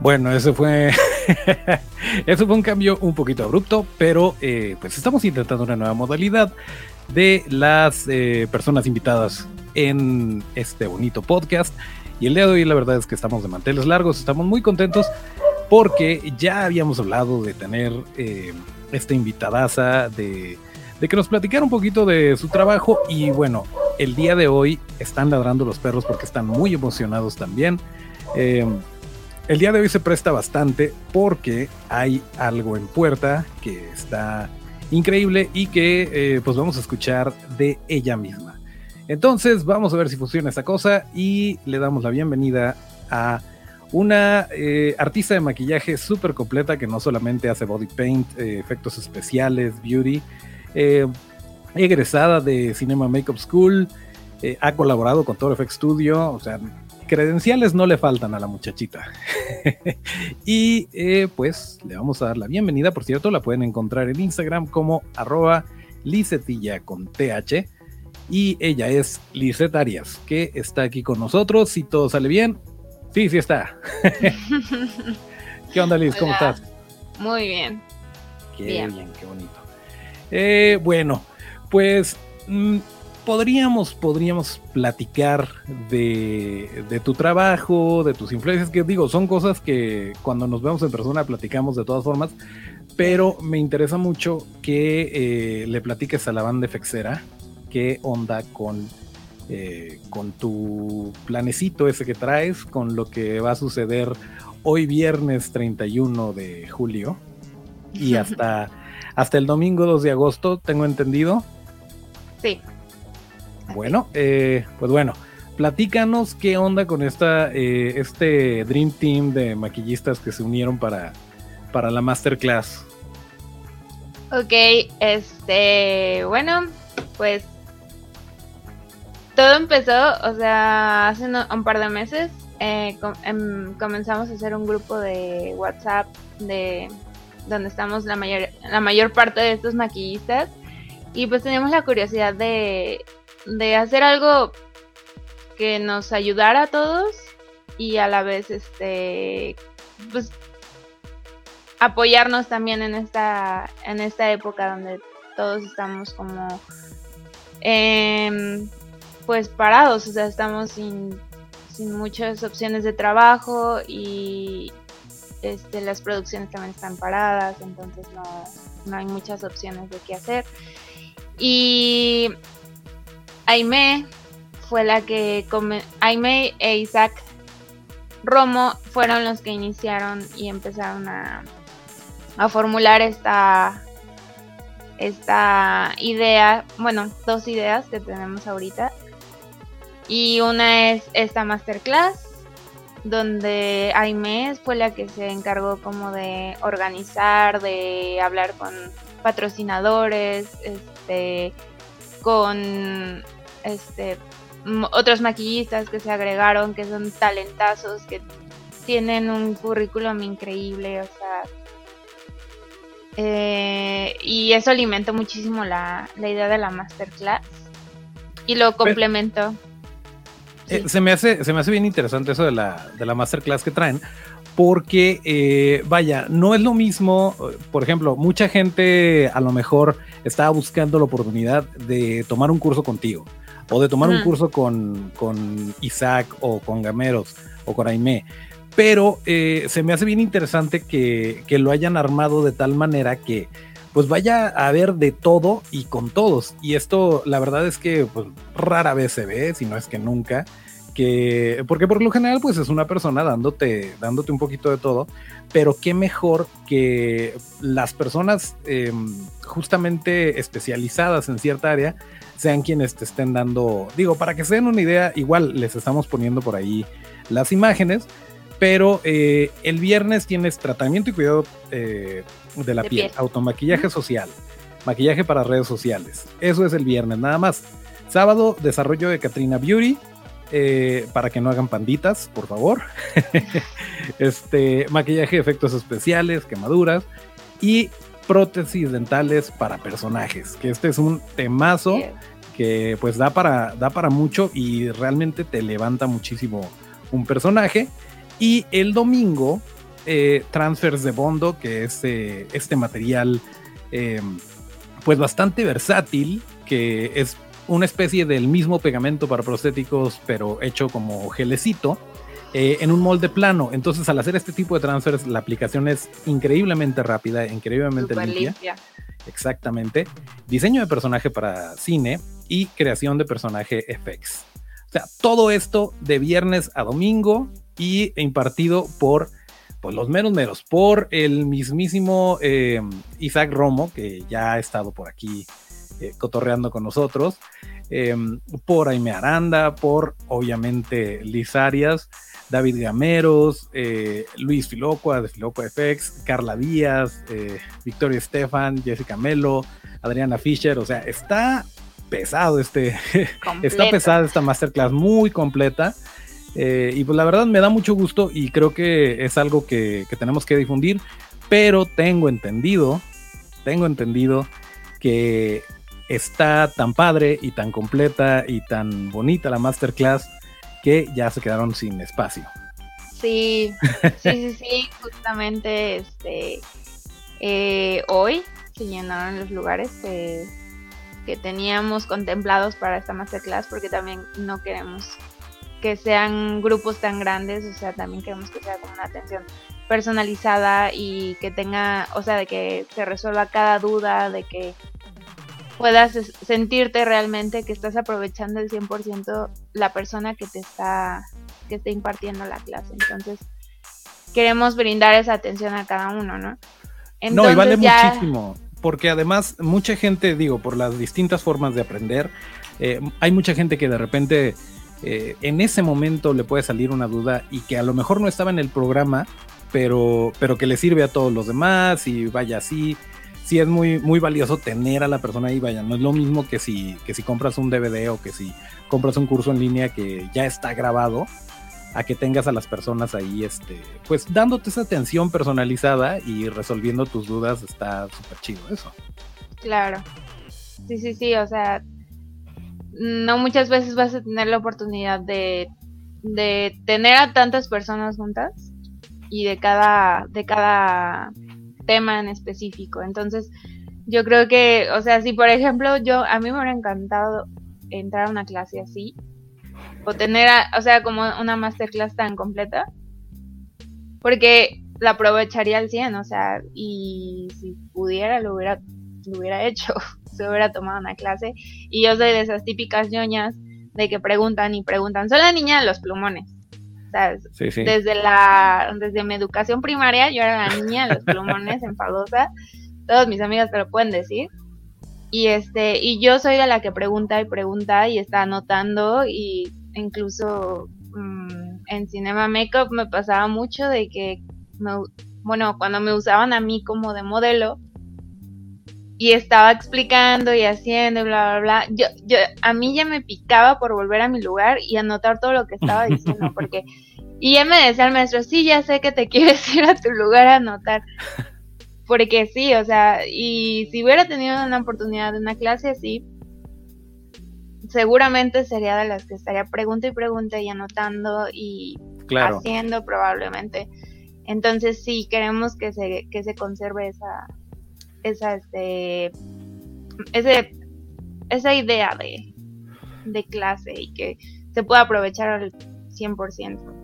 Bueno, ese fue, eso fue un cambio un poquito abrupto, pero eh, pues estamos intentando una nueva modalidad de las eh, personas invitadas en este bonito podcast. Y el día de hoy la verdad es que estamos de manteles largos, estamos muy contentos porque ya habíamos hablado de tener eh, esta invitadaza, de, de que nos platicara un poquito de su trabajo y bueno, el día de hoy están ladrando los perros porque están muy emocionados también. Eh, el día de hoy se presta bastante porque hay algo en puerta que está increíble y que eh, pues vamos a escuchar de ella misma. Entonces vamos a ver si funciona esta cosa y le damos la bienvenida a una eh, artista de maquillaje súper completa que no solamente hace body paint, eh, efectos especiales, beauty, egresada de Cinema Makeup School, ha colaborado con Toro FX Studio, o sea, credenciales no le faltan a la muchachita. y eh, pues le vamos a dar la bienvenida, por cierto, la pueden encontrar en Instagram como arroba con TH. Y ella es Lizet Arias, que está aquí con nosotros. Si todo sale bien, sí, sí está. ¿Qué onda, Liz? ¿Cómo estás? Muy bien. Qué bien, qué bonito. Eh, bueno, pues mm, podríamos, podríamos platicar de, tu trabajo, de tus influencias, que digo, son cosas que cuando nos vemos en persona platicamos de todas formas, pero me interesa mucho que eh, le platiques a la banda Fexera qué onda con, eh, con tu planecito ese que traes, con lo que va a suceder hoy viernes 31 de julio y hasta, hasta el domingo 2 de agosto, tengo entendido. Sí. Bueno, eh, pues bueno, platícanos qué onda con esta, eh, este Dream Team de maquillistas que se unieron para, para la masterclass. Ok, este, bueno, pues todo empezó, o sea, hace un par de meses eh, em, comenzamos a hacer un grupo de WhatsApp de donde estamos la mayor, la mayor parte de estos maquillistas y pues teníamos la curiosidad de de hacer algo que nos ayudara a todos y a la vez este pues apoyarnos también en esta en esta época donde todos estamos como em, pues parados. O sea estamos sin, sin muchas opciones de trabajo y este, las producciones también están paradas entonces no, no hay muchas opciones de qué hacer. Y Aime fue la que Aime e Isaac Romo fueron los que iniciaron y empezaron a, a formular esta esta idea, bueno, dos ideas que tenemos ahorita. Y una es esta masterclass, donde Aime fue la que se encargó como de organizar, de hablar con patrocinadores, este, con este, otros maquillistas que se agregaron, que son talentazos, que tienen un currículum increíble, o sea, eh, y eso alimentó muchísimo la, idea de la masterclass y lo complemento. Eh, se, me hace, se me hace bien interesante eso de la, de la masterclass que traen, porque, eh, vaya, no es lo mismo, por ejemplo, mucha gente a lo mejor estaba buscando la oportunidad de tomar un curso contigo o de tomar un curso con, Isaac o con Gameros o con Aime. Pero eh, se me hace bien interesante que, lo hayan armado de tal manera que pues vaya a haber de todo y con todos. Y esto la verdad es que pues, rara vez se ve, si no es que nunca. Que, porque por lo general pues es una persona dándote, dándote un poquito de todo, pero qué mejor que las personas em, justamente especializadas en cierta área sean quienes te estén dando, digo, para que se den una idea, igual les estamos poniendo por ahí las imágenes, Pero eh, el viernes tienes tratamiento y cuidado eh, de la piel, automaquillaje social, maquillaje para redes sociales. Eso es el viernes, nada más. Sábado, desarrollo de Katrina Beauty. Eh, para que no hagan panditas, por favor. este, maquillaje, efectos especiales, quemaduras y prótesis dentales para personajes, que este es un temazo que pues da para, da para mucho y realmente te levanta muchísimo un personaje. Y el domingo, eh, transfers de Bondo, que es eh, este material em, pues bastante versátil, que es una especie del mismo pegamento para prostéticos, pero hecho como gelecito. Eh, en un molde plano. Entonces, al hacer este tipo de transfers, la aplicación es increíblemente rápida, increíblemente limpia. Exactamente. Diseño de personaje para cine y creación de personaje FX. O sea, todo esto de viernes a domingo y impartido por pues, los menos menos, por el mismísimo eh, Isaac Romo, que ya ha estado por aquí eh, cotorreando con nosotros, eh, por Aime Aranda, por obviamente Liz Arias, David Gameros, Luis Filocua de Filocua FX, Carla Díaz, Victoria Estefan, Jessica Melo, Adriana Fischer, o sea, está pesado este, está pesada esta masterclass, muy completa. Eh, y pues la verdad me da mucho gusto y creo que es algo que, tenemos que difundir, pero tengo entendido, tengo entendido que está tan padre y tan completa y tan bonita la masterclass que ya se quedaron sin espacio. Sí, sí, sí, sí, justamente este eh, hoy se llenaron los lugares que, que teníamos contemplados para esta masterclass porque también no queremos que sean grupos tan grandes, o sea, también queremos que sea como una atención personalizada y que tenga, o sea, de que se resuelva cada duda, de que puedas sentirte realmente que estás aprovechando el 100% la persona que te está que está impartiendo la clase. Entonces, queremos brindar esa atención a cada uno, ¿no? no, y vale muchísimo, porque además mucha gente, digo, por las distintas formas de aprender, eh, hay mucha gente que de repente eh, en ese momento le puede salir una duda y que a lo mejor no estaba en el programa, pero, pero que le sirve a todos los demás y vaya así. Sí es muy, muy valioso tener a la persona ahí, vaya, no es lo mismo que si, que si compras un DVD o que si compras un curso en línea que ya está grabado, a que tengas a las personas ahí, este, pues dándote esa atención personalizada y resolviendo tus dudas, está súper chido eso. Claro. Sí, sí, sí, o sea, no muchas veces vas a tener la oportunidad de, tener a tantas personas juntas y de cada, de cada tema en específico. Entonces, yo creo que, o sea, si por ejemplo yo, a mí me hubiera encantado entrar a una clase así, o tener, o sea, como una masterclass tan completa, porque la aprovecharía al 100, o sea, y si pudiera lo hubiera, lo hubiera hecho. se hubiera tomado una clase. Y yo soy de esas típicas ñoñas de que preguntan y preguntan. Soy la niña de los plumones. Desde la, desde mi educación primaria, yo era la niña de los plumones enfadosa. Todos mis amigas te lo pueden decir. Y este, y yo soy de la que pregunta y pregunta y está anotando. Y incluso mm, en Cinema Makeup me pasaba mucho de que bueno, cuando me usaban a mí como de modelo, y estaba explicando y haciendo y bla, bla, bla. Yo, yo, a mí ya me picaba por volver a mi lugar y anotar todo lo que estaba diciendo, porque, y ya me decía el maestro, sí, ya sé que te quieres ir a tu lugar a anotar, porque sí, o sea, y si hubiera tenido una oportunidad de una clase así, seguramente sería de las que estaría pregunta y pregunta y anotando y haciendo probablemente. Entonces sí, queremos que se, que se conserve esa, esa, este, ese, esa idea de, de clase y que se pueda aprovechar al 100%.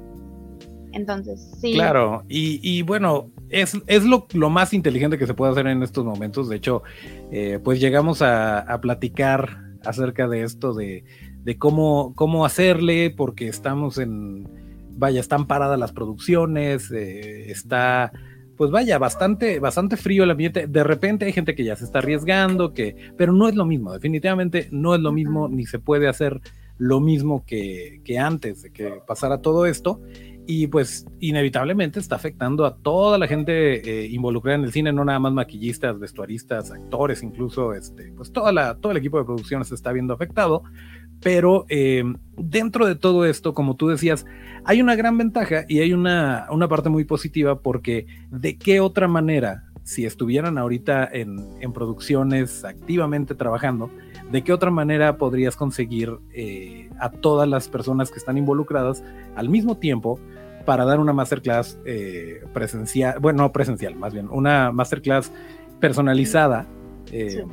Entonces, sí. Claro, y, y bueno, es, es lo, lo, más inteligente que se puede hacer en estos momentos. De hecho, eh, pues llegamos a, a, platicar acerca de esto, de, de cómo, cómo hacerle, porque estamos en, vaya, están paradas las producciones, eh, está pues vaya, bastante, bastante frío el ambiente. De repente hay gente que ya se está arriesgando, que, pero no es lo mismo, definitivamente no es lo mismo, ni se puede hacer lo mismo que, que antes de que pasara todo esto. Y pues inevitablemente está afectando a toda la gente eh, involucrada en el cine, no nada más maquillistas, vestuaristas, actores, incluso este, pues toda la, todo el equipo de producción se está viendo afectado. Pero eh, dentro de todo esto, como tú decías, hay una gran ventaja y hay una, una parte muy positiva porque de qué otra manera, si estuvieran ahorita en, en producciones activamente trabajando, ¿de qué otra manera podrías conseguir eh, a todas las personas que están involucradas al mismo tiempo para dar una masterclass eh, presencial, bueno, no presencial, más bien, una masterclass personalizada? Eh,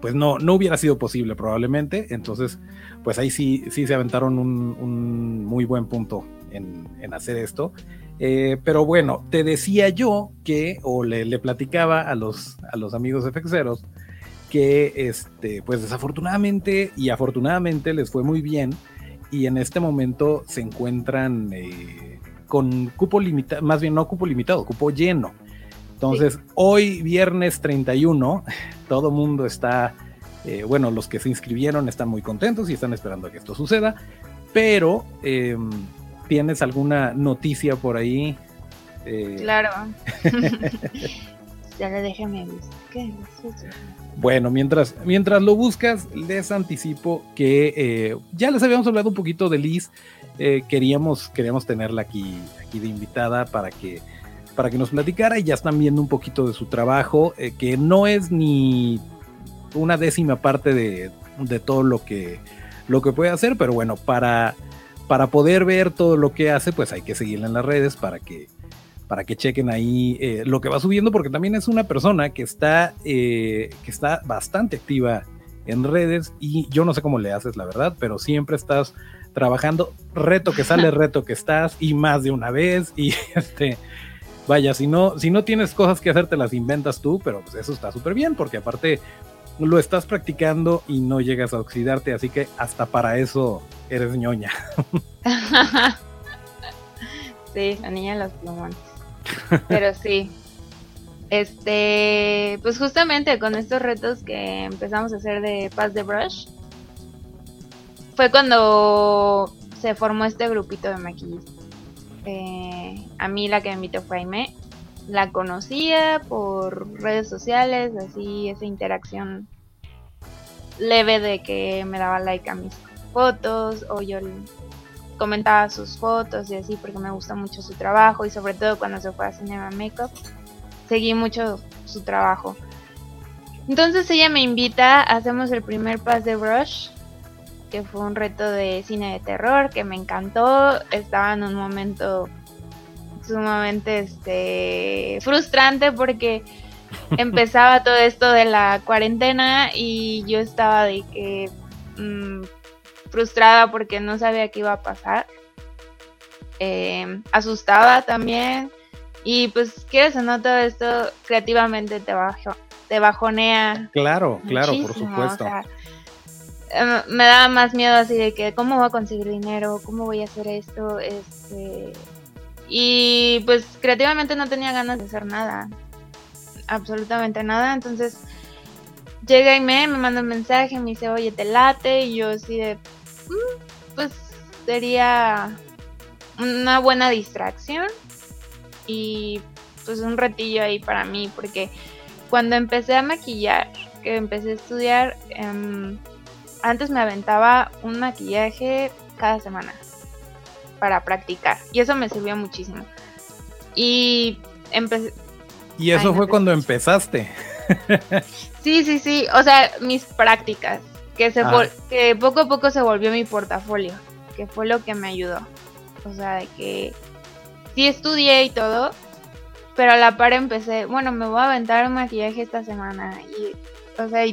pues no, no hubiera sido posible probablemente, entonces pues ahí sí, sí se aventaron un, muy buen punto en, hacer esto. pero bueno, te decía yo que, o le, le platicaba a los, a los amigos FXeros, que este, pues desafortunadamente y afortunadamente les fue muy bien y en este momento se encuentran eh, con cupo limitado, más bien no cupo limitado, cupo lleno. Entonces, hoy viernes 31, todo mundo está, eh, bueno, los que se inscribieron están muy contentos y están esperando a que esto suceda, pero em, ¿tienes alguna noticia por ahí? Eh, claro. ya le déjeme buscar. Bueno, mientras, mientras lo buscas, les anticipo que eh, ya les habíamos hablado un poquito de Liz. Eh, queríamos, queríamos tenerla aquí, aquí de invitada para que, para que nos platicara y ya están viendo un poquito de su trabajo, eh, que no es ni una décima parte de, de, todo lo que, lo que puede hacer, pero bueno, para, para poder ver todo lo que hace, pues hay que seguirla en las redes para que, para que chequen ahí eh, lo que va subiendo, porque también es una persona que está, eh, que está bastante activa en redes y yo no sé cómo le haces, la verdad, pero siempre estás trabajando, reto que sale, reto que estás y más de una vez y este, vaya, si no, si no tienes cosas que hacer, te las inventas tú, pero pues eso está súper bien, porque aparte lo estás practicando y no llegas a oxidarte, así que hasta para eso eres ñoña. sí, la niña de los plumones. Pero sí. Este, pues justamente con estos retos que empezamos a hacer de Pass the Brush, fue cuando se formó este grupito de maquillistas. Eh, a mí la que me invitó fue Aime. La conocía por redes sociales, así esa interacción leve de que me daba like a mis fotos o yo comentaba sus fotos y así porque me gusta mucho su trabajo y sobre todo cuando se fue a Cinema Makeup seguí mucho su trabajo. Entonces ella me invita, hacemos el primer pass de brush, que fue un reto de cine de terror que me encantó, estaba en un momento sumamente este frustrante porque empezaba todo esto de la cuarentena y yo estaba de que mm, frustrada porque no sabía qué iba a pasar. Em, asustada también. Y pues quieres o no todo esto creativamente te, bajo, te bajonea. Claro, claro, por supuesto. Em, me daba más miedo así de que cómo voy a conseguir dinero, cómo voy a hacer esto, este y pues creativamente no tenía ganas de hacer nada, absolutamente nada, entonces llega y me, me manda un mensaje, me dice, oye, te late, y yo así de, pues sería una buena distracción y pues un retillo ahí para mí porque cuando empecé a maquillar, que empecé a estudiar, em, antes me aventaba un maquillaje cada semana para practicar y eso me sirvió muchísimo. Y empecé... Y eso fue cuando empezaste. sí, sí, sí, o sea, mis prácticas que, se ah. que poco a poco se volvió mi portafolio, que fue lo que me ayudó. O sea, de que sí estudié y todo, pero a la par empecé, bueno, me voy a aventar un maquillaje esta semana. Y, o sea,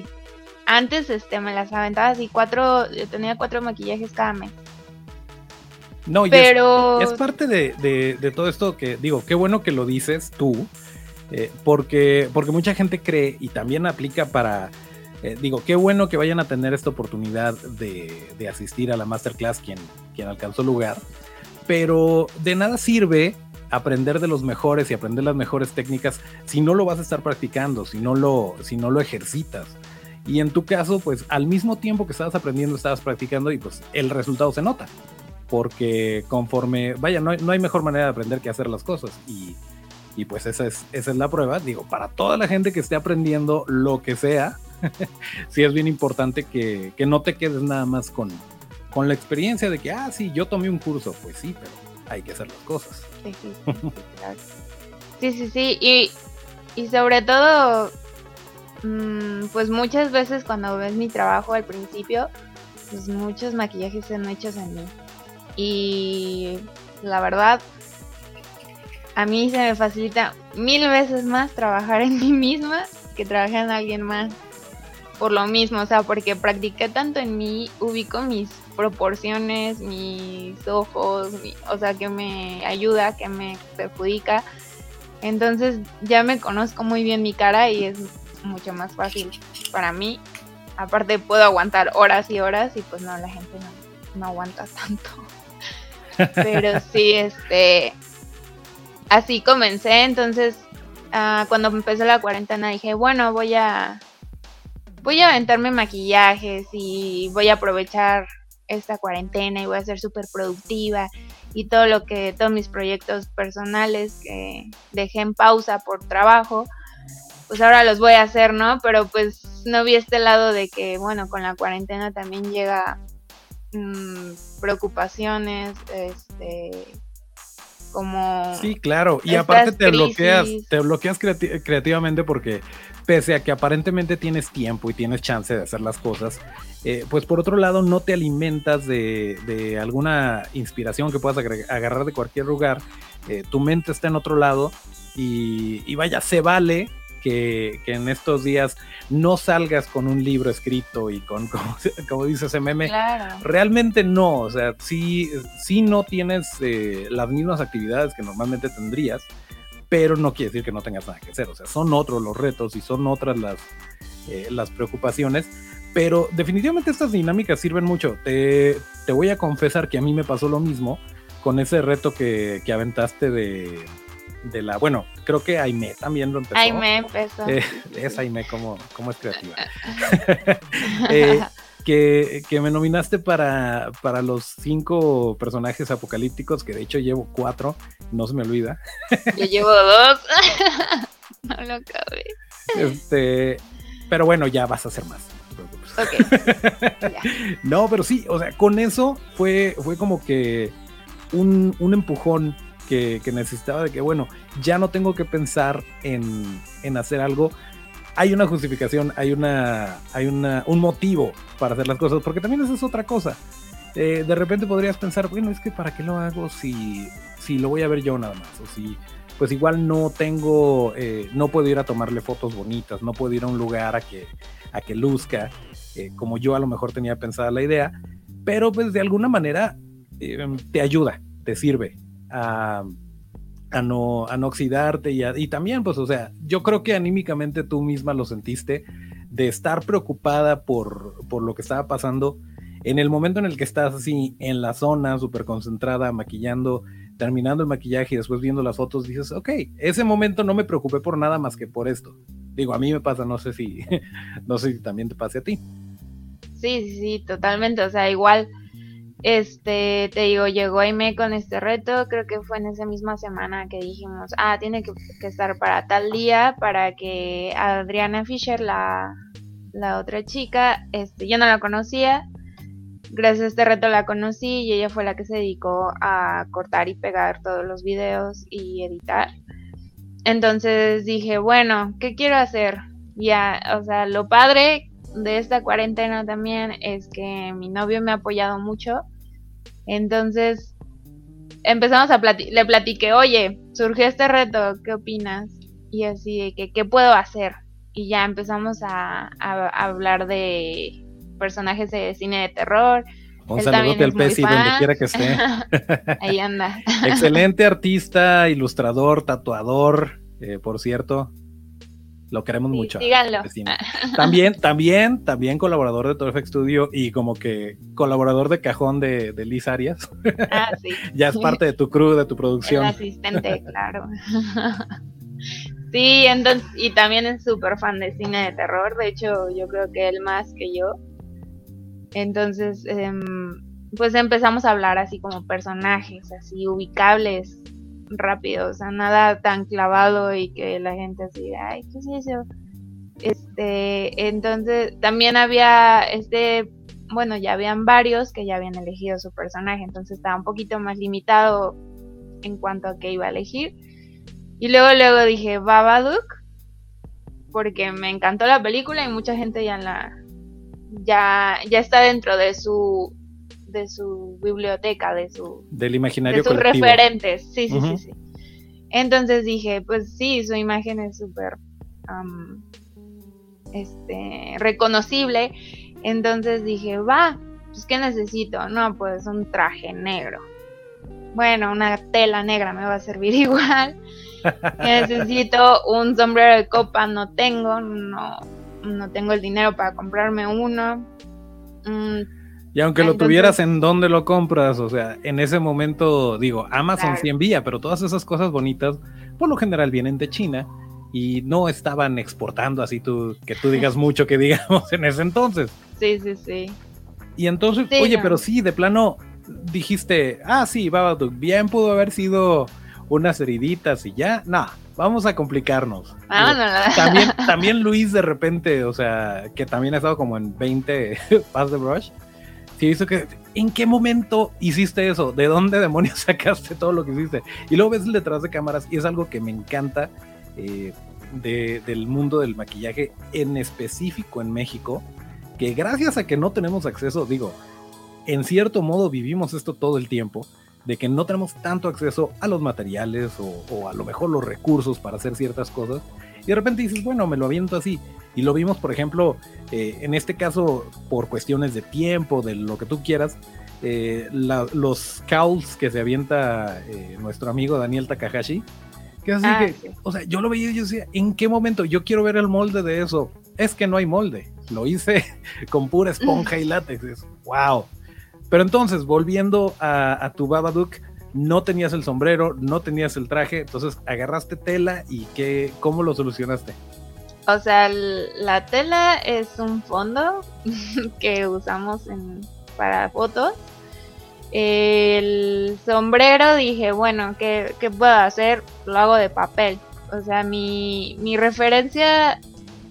antes este, me las aventaba así, cuatro, yo tenía cuatro maquillajes cada mes. No, pero... es, parte de, todo esto que digo, qué bueno que lo dices tú, eh, porque, porque mucha gente cree y también aplica para eh, digo, qué bueno que vayan a tener esta oportunidad de, asistir a la masterclass quien, quien alcanzó lugar, pero de nada sirve aprender de los mejores y aprender las mejores técnicas si no lo vas a estar practicando, si no lo, si no lo ejercitas. Y en tu caso, pues al mismo tiempo que estabas aprendiendo, estabas practicando y pues el resultado se nota. porque conforme, vaya, no hay, no hay mejor manera de aprender que hacer las cosas y, y pues esa es, esa es la prueba, digo, para toda la gente que esté aprendiendo lo que sea, sí es bien importante que, que, no te quedes nada más con, con la experiencia de que, ah, sí, yo tomé un curso, pues sí, pero hay que hacer las cosas. Sí, sí, sí. Y, y sobre todo, mmm, pues muchas veces cuando ves mi trabajo al principio, pues muchos maquillajes son hechos en mí. Y la verdad, a mí se me facilita mil veces más trabajar en mí misma que trabajar en alguien más. Por lo mismo, o sea, porque practiqué tanto en mí, ubico mis proporciones, mis ojos, o sea, que me ayuda, que me perjudica. Entonces ya me conozco muy bien mi cara y es mucho más fácil para mí. Aparte puedo aguantar horas y horas y pues no, la gente no, no aguanta tanto. Pero sí, este, así comencé, entonces uh, cuando empezó la cuarentena dije, bueno, voy a, voy a aventarme maquillajes y voy a aprovechar esta cuarentena y voy a ser súper productiva y todo lo que, todos mis proyectos personales que dejé en pausa por trabajo, pues ahora los voy a hacer, ¿no? Pero pues no vi este lado de que, bueno, con la cuarentena también llega mmm, preocupaciones, este, como... Sí, claro, y aparte te bloqueas, te bloqueas creati creativamente porque pese a que aparentemente tienes tiempo y tienes chance de hacer las cosas, eh, pues por otro lado no te alimentas de, de alguna inspiración que puedas agarrar de cualquier lugar, eh, tu mente está en otro lado y, y vaya, se vale que, que, en estos días no salgas con un libro escrito y con, como, como dice ese meme, claro. realmente no, o sea, sí, sí no tienes eh, las mismas actividades que normalmente tendrías, pero no quiere decir que no tengas nada que hacer, o sea, son otros los retos y son otras las, eh, las preocupaciones, pero definitivamente estas dinámicas sirven mucho. Te, te, voy a confesar que a mí me pasó lo mismo con ese reto que, que aventaste de, de la, bueno, creo que Aime también lo empezó. Aime empezó. Eh, es Aime como, como es creativa. eh, que, que, me nominaste para, para los cinco personajes apocalípticos, que de hecho llevo cuatro, no se me olvida. Yo llevo dos. no lo acabé. Este, pero bueno, ya vas a hacer más. Okay. no, pero sí, o sea, con eso fue, fue como que un, un empujón que, que, necesitaba de que, bueno, ya no tengo que pensar en, en hacer algo. Hay una justificación, hay, una, hay una, un motivo para hacer las cosas, porque también esa es otra cosa. Eh, de repente podrías pensar, bueno, es que para qué lo hago si, si lo voy a ver yo nada más, o si pues igual no tengo, eh, no puedo ir a tomarle fotos bonitas, no puedo ir a un lugar a que, a que luzca, eh, como yo a lo mejor tenía pensada la idea, pero pues de alguna manera eh, te ayuda, te sirve, a, no, oxidarte y, también, pues, o sea, yo creo que anímicamente tú misma lo sentiste de estar preocupada por, lo que estaba pasando en el momento en el que estás así en la zona, súper concentrada, maquillando, terminando el maquillaje y después viendo las fotos, dices, ok, ese momento no me preocupé por nada más que por esto. Digo, a mí me pasa, no sé si, no sé si también te pase a ti. Sí, sí, sí, totalmente. O sea, igual este, te digo, llegó Aime con este reto, creo que fue en esa misma semana que dijimos, ah, tiene que, estar para tal día, para que Adriana Fisher, la, la otra chica, este, yo no la conocía, gracias a este reto la conocí y ella fue la que se dedicó a cortar y pegar todos los videos y editar. Entonces dije, bueno, ¿qué quiero hacer? Ya, o sea, lo padre de esta cuarentena también es que mi novio me ha apoyado mucho. Entonces empezamos a platicar, le platiqué, oye, surgió este reto, ¿qué opinas? Y así de que, ¿qué puedo hacer? Y ya empezamos a, a, a hablar de personajes de cine de terror. Un saludote al Pesi donde quiera que esté. Ahí anda. Excelente artista, ilustrador, tatuador, eh, por cierto. Lo queremos sí, mucho. Síganlo. También, también, también colaborador de Torfx Studio y como que colaborador de cajón de, de Liz Arias. Ah, sí. ya es parte de tu crew, de tu producción. El asistente, claro. sí, entonces, y también es súper fan de cine de terror. De hecho, yo creo que él más que yo. Entonces, eh, pues empezamos a hablar así como personajes, así ubicables rápido, o sea, nada tan clavado y que la gente así, ay, ¿qué es eso? Este, entonces también había este, bueno, ya habían varios que ya habían elegido su personaje, entonces estaba un poquito más limitado en cuanto a qué iba a elegir. Y luego, luego dije Babadook, porque me encantó la película y mucha gente ya la, ya, ya está dentro de su de su biblioteca, de su del imaginario de sus referentes, sí, sí, sí, sí. Entonces dije, pues sí, su imagen es súper este reconocible. Entonces dije, va, pues qué necesito, no, pues un traje negro. Bueno, una tela negra me va a servir igual. necesito un sombrero de copa, no tengo, no, no tengo el dinero para comprarme uno. Mm, y aunque lo tuvieras, ¿en dónde lo compras? O sea, en ese momento, digo, Amazon sí envía, pero todas esas cosas bonitas, por lo general vienen de China y no estaban exportando así tú, que tú digas mucho que digamos en ese entonces. Sí, sí, sí. Y entonces, oye, pero sí, de plano dijiste, ah, sí, Babadook, bien pudo haber sido unas heriditas y ya, no, vamos a complicarnos. Ah, también, también Luis de repente, o sea, que también ha estado como en 20 Pass the Brush, sí hizo que, ¿en qué momento hiciste eso? ¿De dónde demonios sacaste todo lo que hiciste? Y luego ves el detrás de cámaras y es algo que me encanta eh, del mundo del maquillaje, en específico en México, que gracias a que no tenemos acceso, digo, en cierto modo vivimos esto todo el tiempo, de que no tenemos tanto acceso a los materiales o, a lo mejor los recursos para hacer ciertas cosas. Y de repente dices, bueno, me lo aviento así. Y lo vimos, por ejemplo, eh, en este caso, por cuestiones de tiempo, de lo que tú quieras, eh, los cowls que se avienta eh, nuestro amigo Daniel Takahashi. Que así ah, que, o sea, yo lo veía y yo decía, ¿en qué momento? Yo quiero ver el molde de eso. Es que no hay molde. Lo hice con pura esponja y látex. wow. Pero entonces, volviendo a, tu Babadook, no tenías el sombrero, no tenías el traje, entonces agarraste tela y qué, ¿cómo lo solucionaste? O sea, la tela es un fondo que usamos para fotos. El sombrero dije, bueno, ¿qué, ¿qué, puedo hacer? Lo hago de papel. O sea, mi, mi referencia,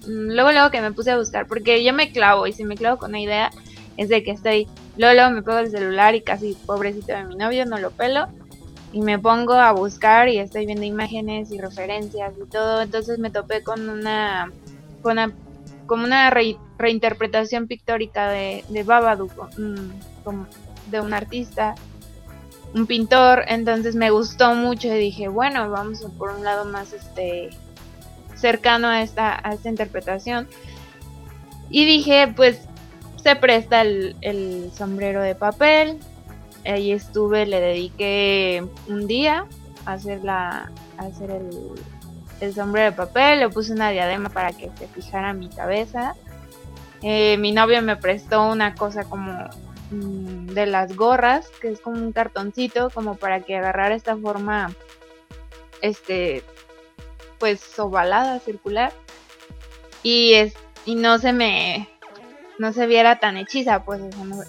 mm, luego luego que me puse a buscar, porque yo me clavo y si me clavo con una idea es de que estoy Lolo, me pego el celular y casi pobrecito de mi novio, no lo pelo. Y me pongo a buscar y estoy viendo imágenes y referencias y todo. Entonces me topé con una, con una, como una reinterpretación pictórica de, de Babadook, de un artista, un pintor. Entonces me gustó mucho y dije, bueno, vamos por un lado más este cercano a esta, a esta interpretación. Y dije, pues se presta el, sombrero de papel. Ahí estuve, le dediqué un día a hacer, la, hacer el, sombrero de papel. Le puse una diadema para que se fijara mi cabeza. Eh, mi novio me prestó una cosa como mm, de las gorras, que es como un cartoncito, como para que agarrara esta forma, este, pues ovalada, circular. Y, es, y no se me no se viera tan hechiza, pues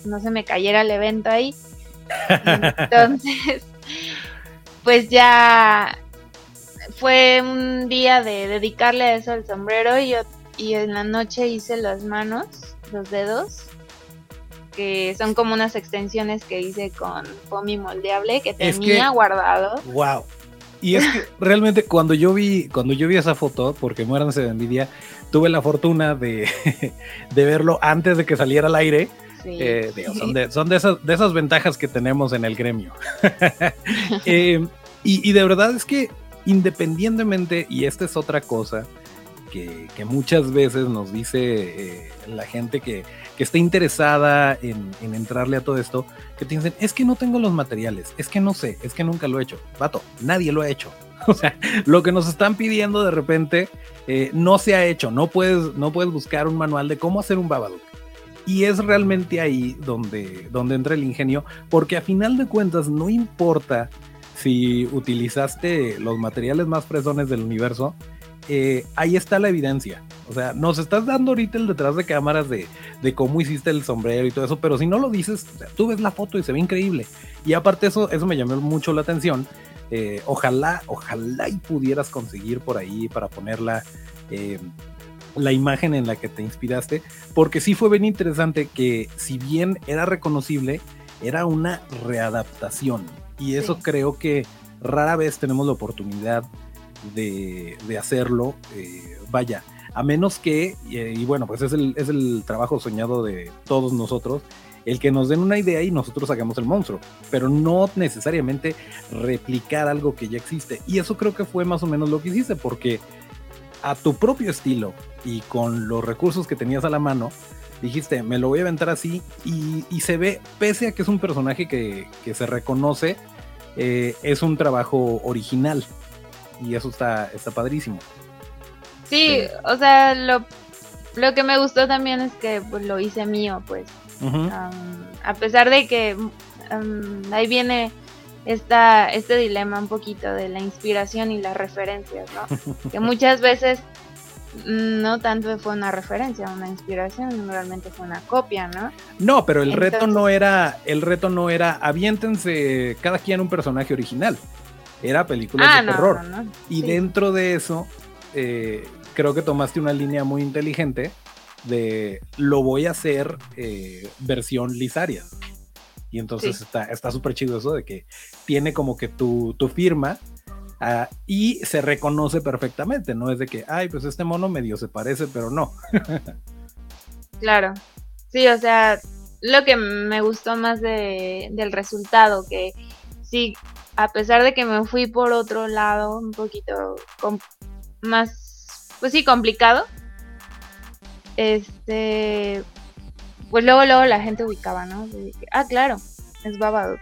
no, se me cayera el evento ahí. Entonces, pues ya fue un día de dedicarle a eso el sombrero y, yo, y en la noche hice las manos, los dedos, que son como unas extensiones que hice con foamy moldeable que tenía guardado. Wow. Y es que realmente cuando yo vi, cuando yo vi esa foto, porque muéranse de envidia, tuve la fortuna de, verlo antes de que saliera al aire. Eh, son, de, son de, esas, de esas ventajas que tenemos en el gremio. Eh, y, de verdad es que independientemente, y esta es otra cosa que, muchas veces nos dice eh, la gente que, que está interesada en, en, entrarle a todo esto, que te dicen, es que no tengo los materiales, es que no sé, es que nunca lo he hecho. Vato, nadie lo ha hecho. O sea, lo que nos están pidiendo de repente eh, no se ha hecho. No puedes, no puedes buscar un manual de cómo hacer un Babadook. Y es realmente ahí donde, donde entra el ingenio, porque a final de cuentas no importa si utilizaste los materiales más fresones del universo, eh, ahí está la evidencia. O sea, nos estás dando ahorita el detrás de cámaras de, de cómo hiciste el sombrero y todo eso, pero si no lo dices, tú ves la foto y se ve increíble. Y aparte eso, eso me llamó mucho la atención. Eh, ojalá, ojalá y pudieras conseguir por ahí para ponerla eh, la imagen en la que te inspiraste, porque sí fue bien interesante que si bien era reconocible, era una readaptación. Y eso creo que rara vez tenemos la oportunidad de, hacerlo. Eh, vaya, a menos que, y, bueno, pues es el, es el trabajo soñado de todos nosotros, el que nos den una idea y nosotros hagamos el monstruo, pero no necesariamente replicar algo que ya existe. Y eso creo que fue más o menos lo que hiciste, porque a tu propio estilo y con los recursos que tenías a la mano, dijiste, me lo voy a aventar así y, se ve, pese a que es un personaje que, se reconoce, eh, es un trabajo original y eso está, está padrísimo. Sí, o sea, lo, lo que me gustó también es que pues, lo hice mío, pues. a pesar de que ahí viene esta, este dilema un poquito de la inspiración y las referencias, ¿no? que muchas veces no tanto fue una referencia, una inspiración, realmente fue una copia, ¿no? No, pero el reto no era, el reto no era aviéntense cada quien un personaje original. Era películas ah, de terror. y dentro de eso, eh, creo que tomaste una línea muy inteligente de lo voy a hacer eh, versión Lisaria. Y entonces está súper chido eso de que tiene como que tu, tu firma ah, y se reconoce perfectamente, no es de que, ay, pues este mono medio se parece, pero no. claro, sí, o sea, lo que me gustó más de, del resultado, que sí, a pesar de que me fui por otro lado, un poquito más, pues sí, complicado, este, pues luego, luego la gente ubicaba, ¿no? ah, claro, es Babadook.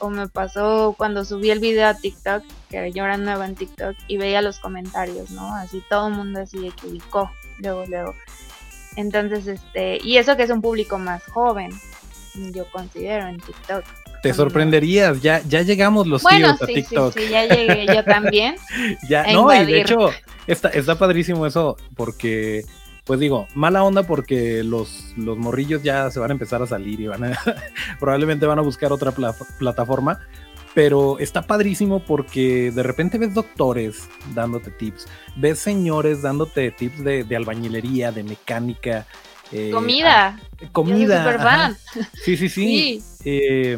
O, me pasó cuando subí el video a TikTok, que yo era nueva en TikTok, y veía los comentarios, ¿no? Así todo el mundo así de ubicó, luego, luego. Entonces, este, y eso que es un público más joven, yo considero en TikTok. Te sorprenderías, ya, ya llegamos los tíos a TikTok. Sí, sí, ya llegué yo también. ya, no, y de hecho, está, está padrísimo eso, porque pues digo, mala onda porque los, los morrillos ya se van a empezar a salir y van a, probablemente van a buscar otra plataforma, pero está padrísimo porque de repente ves doctores dándote tips, ves señores dándote tips de, albañilería, de mecánica. Eh, comida. Ah, comida. Sí, sí, sí. Eh,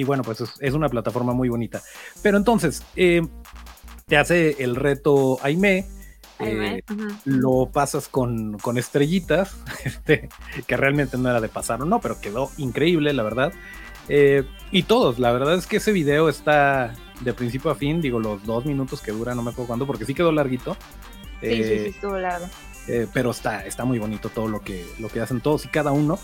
y bueno, pues es, una plataforma muy bonita. Pero entonces, eh, te hace el reto Aime eh, lo pasas con, estrellitas, este, que realmente no era de pasar o no, pero quedó increíble, la verdad. Eh, y todos, la verdad es que ese video está de principio a fin, digo, los dos minutos que dura, no me acuerdo cuándo, porque sí quedó larguito. Sí, sí, sí, eh, estuvo largo. pero está, está muy bonito todo lo que, lo que hacen todos y cada uno.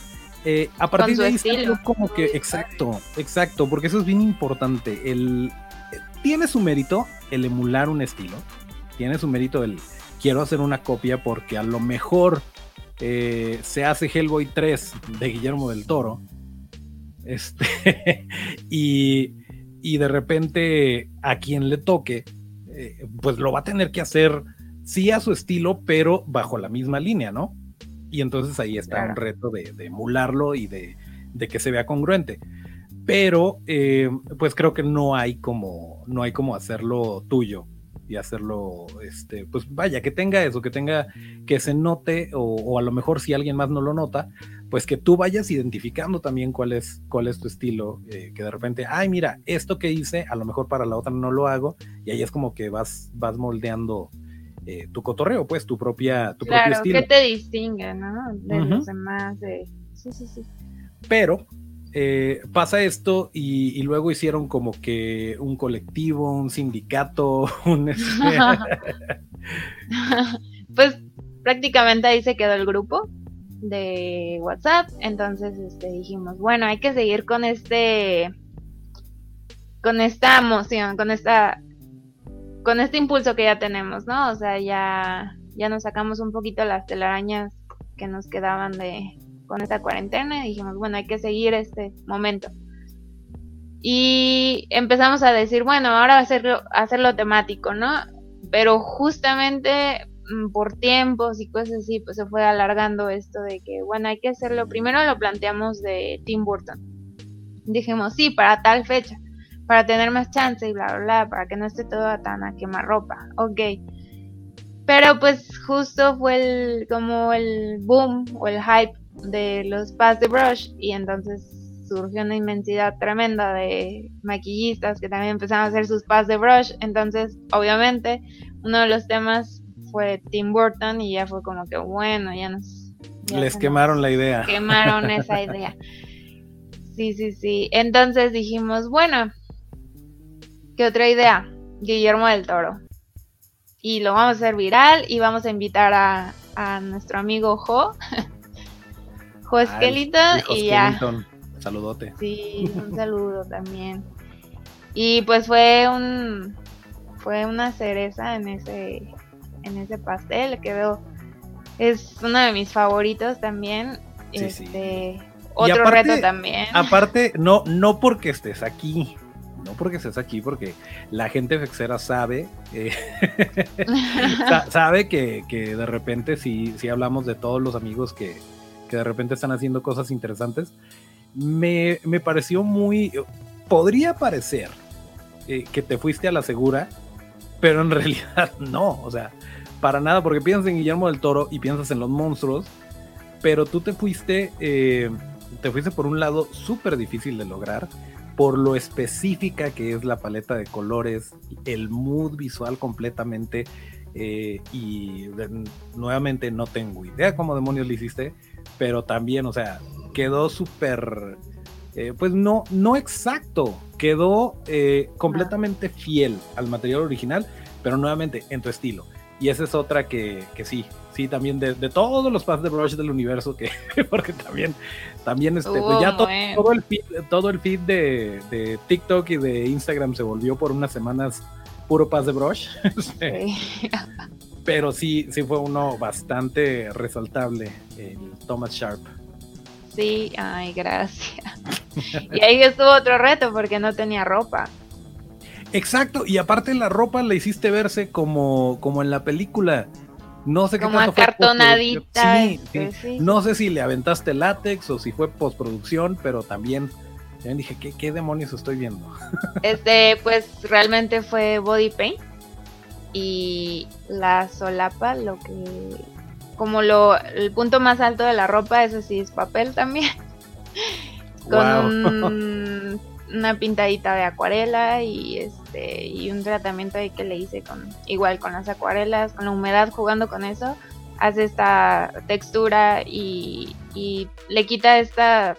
A partir de ahí, como que, exacto, exacto, porque eso es bien importante. El, tiene su mérito el emular un estilo, tiene su mérito el, quiero hacer una copia porque a lo mejor eh, se hace Hellboy 3 de Guillermo del Toro. Este, y, de repente a quien le toque, eh, pues lo va a tener que hacer sí a su estilo, pero bajo la misma línea, ¿no? Y entonces ahí está un reto de, emularlo y de, que se vea congruente. Pero eh, pues creo que no hay como, no hay como hacerlo tuyo y hacerlo, este, pues vaya, que tenga eso, que tenga, que se note, o, a lo mejor si alguien más no lo nota, pues que tú vayas identificando también cuál es, cuál es tu estilo, eh, que de repente, ay, mira, esto que hice, a lo mejor para la otra no lo hago, y ahí es como que vas, vas moldeando eh, tu cotorreo, pues, tu propia, tu propio estilo. que te distingue, ¿no? De los demás, de... Sí, sí, sí. Pero, eh, pasa esto y, luego hicieron como que un colectivo, un sindicato, un... Este, pues prácticamente ahí se quedó el grupo de WhatsApp, entonces este, dijimos, bueno, hay que seguir con este, con esta emoción, con esta, con este impulso que ya tenemos, ¿no? O sea, ya, ya nos sacamos un poquito las telarañas que nos quedaban de, con esta cuarentena y dijimos, bueno, hay que seguir este momento. Y empezamos a decir, bueno, ahora hacerlo, hacerlo temático, ¿no? Pero justamente mm, por tiempos y cosas así, pues se fue alargando esto de que, bueno, hay que hacerlo. Primero lo planteamos de Tim Burton. Dijimos, sí, para tal fecha, para tener más chance y bla, bla, bla, para que no esté todo tan a quemar ropa. Ok. Pero pues justo fue el, como el boom o el hype de los pads de brush y entonces surgió una inmensidad tremenda de maquillistas que también empezaron a hacer sus pads de brush. Entonces, obviamente, uno de los temas fue Tim Burton y ya fue como que bueno, ya nos... Les quemaron la idea. Quemaron esa idea. Sí, sí, sí. Entonces dijimos, bueno, ¿qué otra idea? Guillermo del Toro. Y lo vamos a hacer viral y vamos a invitar a, a nuestro amigo Jo. jo Skeleton hijo y ya. Skeleton. Saludote. Sí, un saludo también. Y pues fue un fue una cereza en ese en ese pastel, quedó es uno de mis favoritos también. Sí, sí. este otro aparte- reto también. Aparte, no, no porque estés aquí, no porque estés aquí, porque la gente fexera sabe, eh, sa- sabe que, que de repente si, si hablamos de todos los amigos que, que de repente están haciendo cosas interesantes, me, me pareció muy, podría parecer eh, que te fuiste a la segura, pero en realidad no, o sea, para nada, porque piensas en Guillermo del Toro y piensas en los monstruos, pero tú te fuiste, eh, te fuiste por un lado súper difícil de lograr, por lo específica que es la paleta de colores, el mood visual completamente, eh, y nuevamente no tengo idea cómo demonios lo hiciste, pero también, o sea, quedó súper, eh, pues no, no exacto, quedó eh, completamente fiel al material original, pero nuevamente en tu estilo. Y esa es otra que, que sí, sí, también de, de todos los pads de brush del universo, que porque también, también este, pues ya todo el feed, todo el feed de, de TikTok y de Instagram se volvió por unas semanas puro paz de brush. Este, Sí. Pero sí, sí fue uno bastante resaltable, el Thomas Sharp. Sí, ay, gracias. Y ahí estuvo otro reto porque no tenía ropa. Exacto, y aparte la ropa la hiciste verse como, como en la película. No sé qué Como tanto fue acartonadita. Sí, este, sí. sí. No sé si le aventaste látex o si fue postproducción, pero también, también dije, ¿qué, ¿qué demonios estoy viendo? Este, pues realmente fue body paint y la solapa, lo que, como lo, el punto más alto de la ropa, eso sí es papel también, con Wow. un- una pintadita de acuarela y este y un tratamiento ahí que le hice con igual con las acuarelas, con la humedad jugando con eso, hace esta textura y, y le quita esta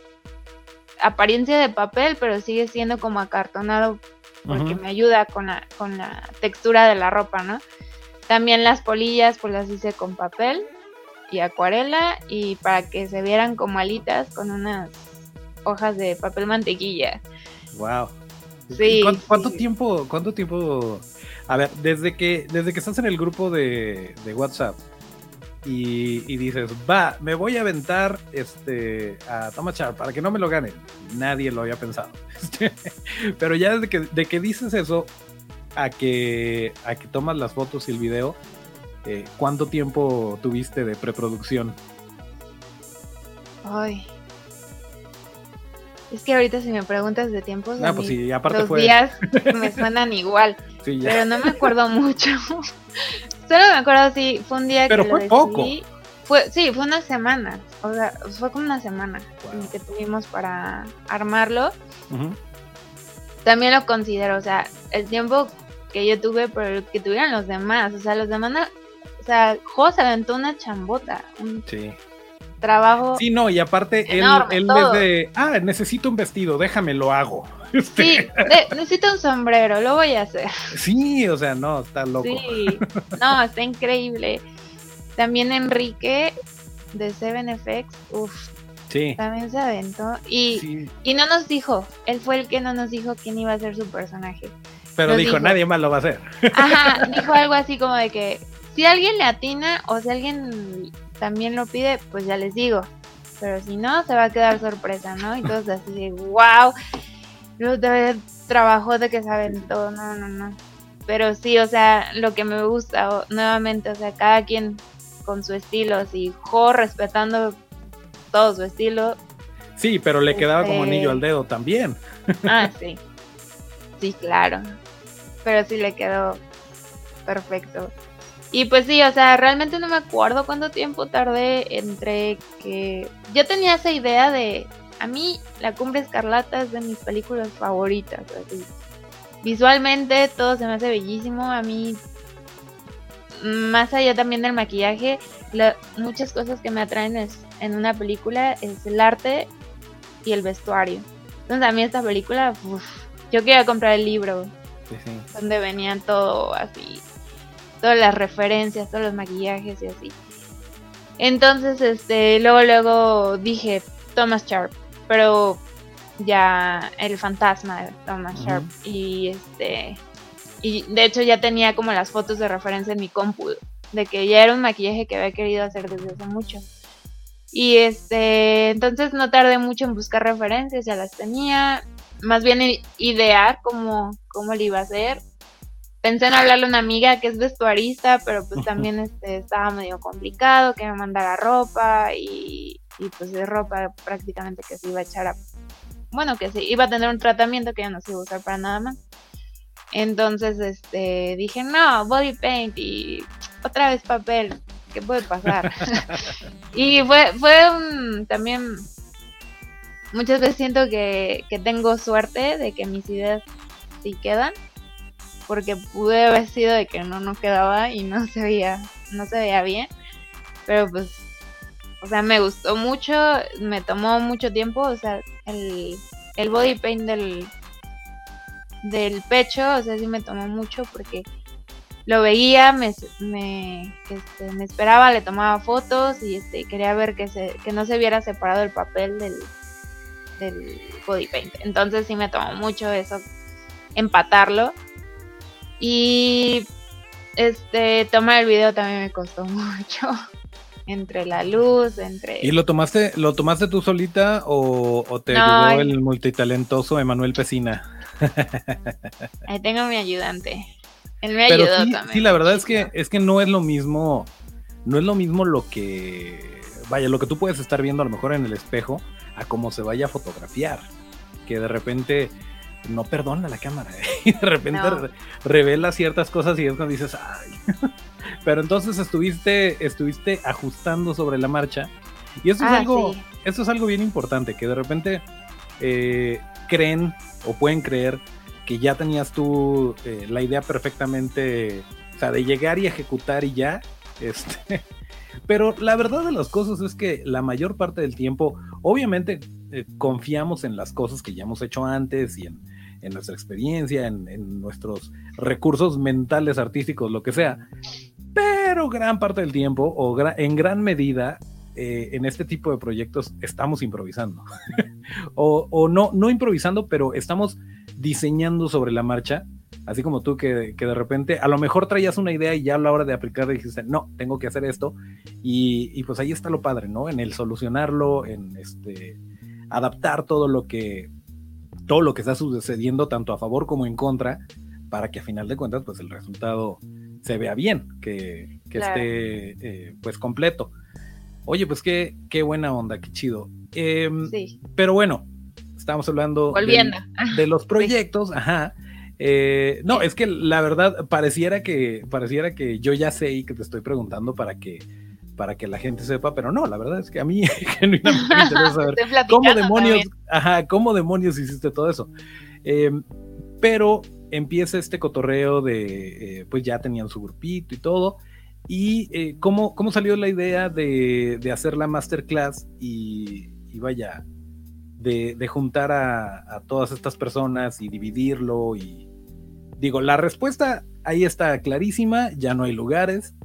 apariencia de papel, pero sigue siendo como acartonado porque me ayuda con la, con la textura de la ropa, ¿no? También las polillas pues las hice con papel y acuarela y para que se vieran como alitas con unas hojas de papel mantequilla. Wow. Sí, ¿Cuánto, cuánto sí. tiempo, cuánto tiempo? A ver, desde que, desde que estás en el grupo de, de WhatsApp y, y dices, va, me voy a aventar este a Thomas Sharp para que no me lo gane. Nadie lo había pensado. Este, Pero ya desde que, de que dices eso a que, a que tomas las fotos y el video, eh, ¿cuánto tiempo tuviste de preproducción? Ay. Es que ahorita si me preguntas de tiempos, Ah, pues mí sí, aparte los fue. días me suenan igual, sí, pero no me acuerdo mucho. Solo me acuerdo si fue un día Pero que fue lo poco. Fue, sí, fue una semana. O sea, fue como una semana Wow. que tuvimos para armarlo. También lo considero, o sea, el tiempo que yo tuve, pero que tuvieron los demás. O sea, los demás, no- o sea, Jo se aventó una chambota, un Sí. Trabajo. Sí, no, y aparte él, Enorme, él desde, ah, necesito un vestido, déjame lo hago. Este, Sí, de- necesito un sombrero, lo voy a hacer. sí, o sea, no, está loco. Sí, no, está increíble. También Enrique de Seven FX, uff, Sí, también se aventó. Y, sí, y no nos dijo, él fue el que no nos dijo quién iba a ser su personaje. pero dijo, dijo. nadie más lo va a hacer. Ajá, dijo algo así como de que si alguien le atina o si alguien también lo pide, pues ya les digo. Pero si no, se va a quedar sorpresa, ¿no? Y todos así de, wow. Todavía el trabajo de que se aventó, no, no, no. pero sí, o sea, lo que me gusta nuevamente, o sea, cada quien con su estilo, así, Jo respetando todo su estilo. Sí, pero le quedaba como este anillo al dedo también. Ah, sí. Sí, claro. Pero sí le quedó perfecto. Y pues sí, o sea, realmente no me acuerdo cuánto tiempo tardé entre que yo tenía esa idea de a mí La Cumbre Escarlata es de mis películas favoritas. Visualmente todo se me hace bellísimo. A mí, más allá también del maquillaje, muchas cosas que me atraen es, en una película es el arte y el vestuario. Entonces a mí esta película, yo quería comprar el libro donde venían todo así, todas las referencias, todos los maquillajes y así. Entonces, este, luego, luego dije Thomas Sharp, pero ya el fantasma de Thomas Sharp y este y de hecho ya tenía como las fotos de referencia en mi compu de que ya era un maquillaje que había querido hacer desde hace mucho. Y este, entonces no tardé mucho en buscar referencias, ya las tenía, más bien idear cómo, cómo le iba a hacer. Pensé en hablarle a una amiga que es vestuarista, pero pues también este, estaba medio complicado que me mandara ropa y, y pues de ropa prácticamente que se iba a echar a... Bueno, que se iba a tener un tratamiento que ya no se iba a usar para nada más. Entonces, este, dije, no, body paint y otra vez papel, ¿qué puede pasar? y fue, fue un, también, muchas veces siento que, que tengo suerte de que mis ideas sí quedan, porque pude haber sido de que no, no quedaba y no se veía, no se veía bien, pero pues o sea, me gustó mucho, me tomó mucho tiempo, o sea, el, el body paint del, del pecho, o sea, sí me tomó mucho porque lo veía, me, me, este, me esperaba, le tomaba fotos y este, quería ver que, se, que no se viera separado el papel del, del body paint. Entonces sí me tomó mucho eso, empatarlo. Y este tomar el video también me costó mucho entre la luz, entre... ¿Y lo tomaste, lo tomaste tú solita o, te ayudó el multitalentoso Emanuel Pesina? Ahí tengo mi ayudante. Él me ayudó también. Sí, la verdad es que, es que no es lo mismo, no es lo mismo lo que, vaya, lo que tú puedes estar viendo a lo mejor en el espejo a cómo se vaya a fotografiar. Que de repente no perdona la cámara y de repente revela ciertas cosas y es cuando dices, ay. Pero entonces estuviste, estuviste ajustando sobre la marcha. Y eso es ah, algo, eso es algo bien importante, que de repente eh, creen o pueden creer que ya tenías tú eh, la idea perfectamente, o sea, de llegar y ejecutar y ya. Este, pero la verdad de las cosas es que la mayor parte del tiempo, obviamente, eh, confiamos en las cosas que ya hemos hecho antes y en, nuestra experiencia, en, nuestros recursos mentales, artísticos, lo que sea. Pero gran parte del tiempo, o en gran medida, eh, en este tipo de proyectos estamos improvisando. o, no, no improvisando, pero estamos diseñando sobre la marcha. Así como tú que, de repente a lo mejor traías una idea y ya a la hora de aplicar dijiste, no, tengo que hacer esto. Y, y pues ahí está lo padre, ¿no? En el solucionarlo, en este adaptar todo lo que todo lo que está sucediendo tanto a favor como en contra para que a final de cuentas pues el resultado se vea bien, que, esté eh, pues completo. Oye, pues qué, qué buena onda, qué chido. Em, sí. Pero bueno, estamos hablando de, los proyectos, ajá. Eh, no, es que la verdad pareciera que pareciera que yo ya sé y que te estoy preguntando para que para que la gente sepa, pero no, la verdad es que a mí genuinamente me interesa saber cómo demonios, ajá, cómo demonios hiciste todo eso. Em, pero empieza este cotorreo de, eh, pues ya tenían su grupito y todo. ¿Y eh, ¿cómo, cómo, salió la idea de, de hacer la masterclass y, y vaya, de, de juntar a, a, todas estas personas y dividirlo? Y digo, la respuesta ahí está clarísima, ya no hay lugares,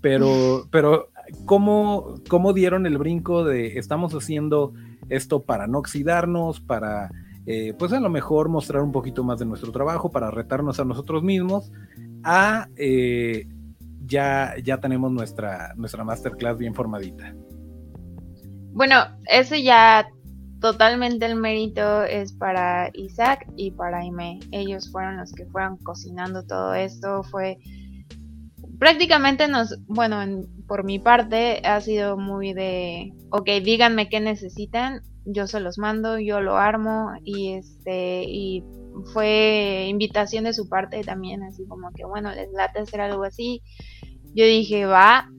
pero, pero ¿cómo, ¿cómo dieron el brinco de estamos haciendo esto para no oxidarnos, para eh, pues a lo mejor mostrar un poquito más de nuestro trabajo, para retarnos a nosotros mismos, a eh, ya, ya tenemos nuestra, nuestra masterclass bien formadita? Bueno, ese ya totalmente el mérito es para Isaac y para Aime. Ellos fueron los que fueron cocinando todo esto. Fue prácticamente nos, bueno, por mi parte ha sido muy de, ok, díganme qué necesitan, yo se los mando, yo lo armo y este, y fue invitación de su parte también, así como que, bueno, les late hacer algo así. Yo dije, va,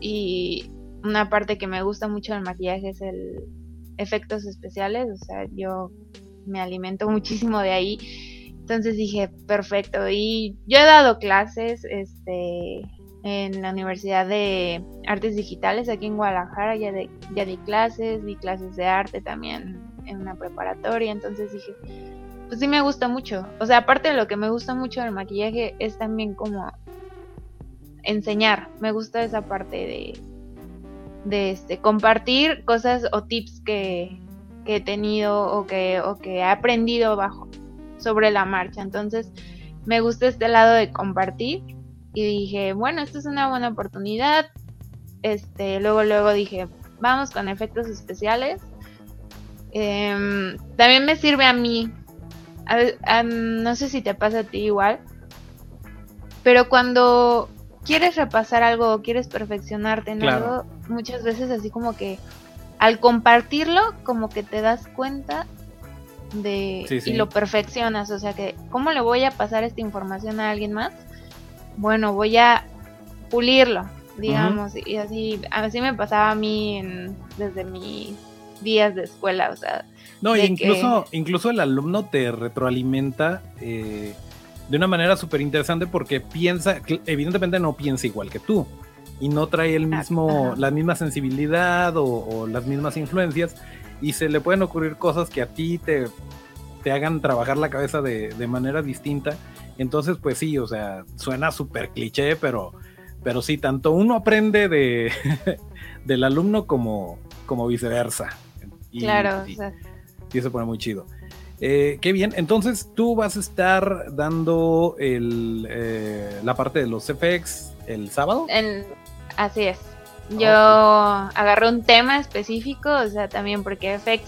y una parte que me gusta mucho del maquillaje es el efectos especiales, o sea, yo me alimento muchísimo de ahí entonces dije, perfecto. Y yo he dado clases este, en la Universidad de Artes Digitales aquí en Guadalajara. Ya, de, ya di clases, di clases de arte también en una preparatoria. Entonces dije, pues sí me gusta mucho. O sea, aparte de lo que me gusta mucho del maquillaje es también como enseñar. Me gusta esa parte de, de este, compartir cosas o tips que, que he tenido o que, o que he aprendido bajo sobre la marcha. Entonces, me gusta este lado de compartir y dije, bueno, esto es una buena oportunidad. Este, luego, luego dije, vamos con efectos especiales. Em, también me sirve a mí. no sé si te pasa a ti igual. Pero cuando quieres repasar algo o quieres perfeccionarte en algo, muchas veces así como que al compartirlo, como que te das cuenta de y lo perfeccionas, o sea que ¿cómo le voy a pasar esta información a alguien más? Bueno, voy a pulirlo, digamos, y así así me pasaba a mí desde mis días de escuela, o sea, no, incluso incluso el alumno te retroalimenta eh, de una manera súper interesante porque piensa, evidentemente no piensa igual que tú y no trae el mismo, la misma sensibilidad o, las mismas influencias y se le pueden ocurrir cosas que a ti te, te hagan trabajar la cabeza de, manera distinta. Entonces, pues sí, o sea, suena súper cliché, pero, pero sí, tanto uno aprende de, del alumno como, como viceversa. Y, claro, y, se pone muy chido. Eh, qué bien, entonces tú vas a estar dando el, eh, la parte de los FX el sábado. así es. Yo agarré un tema específico, o sea, también porque FX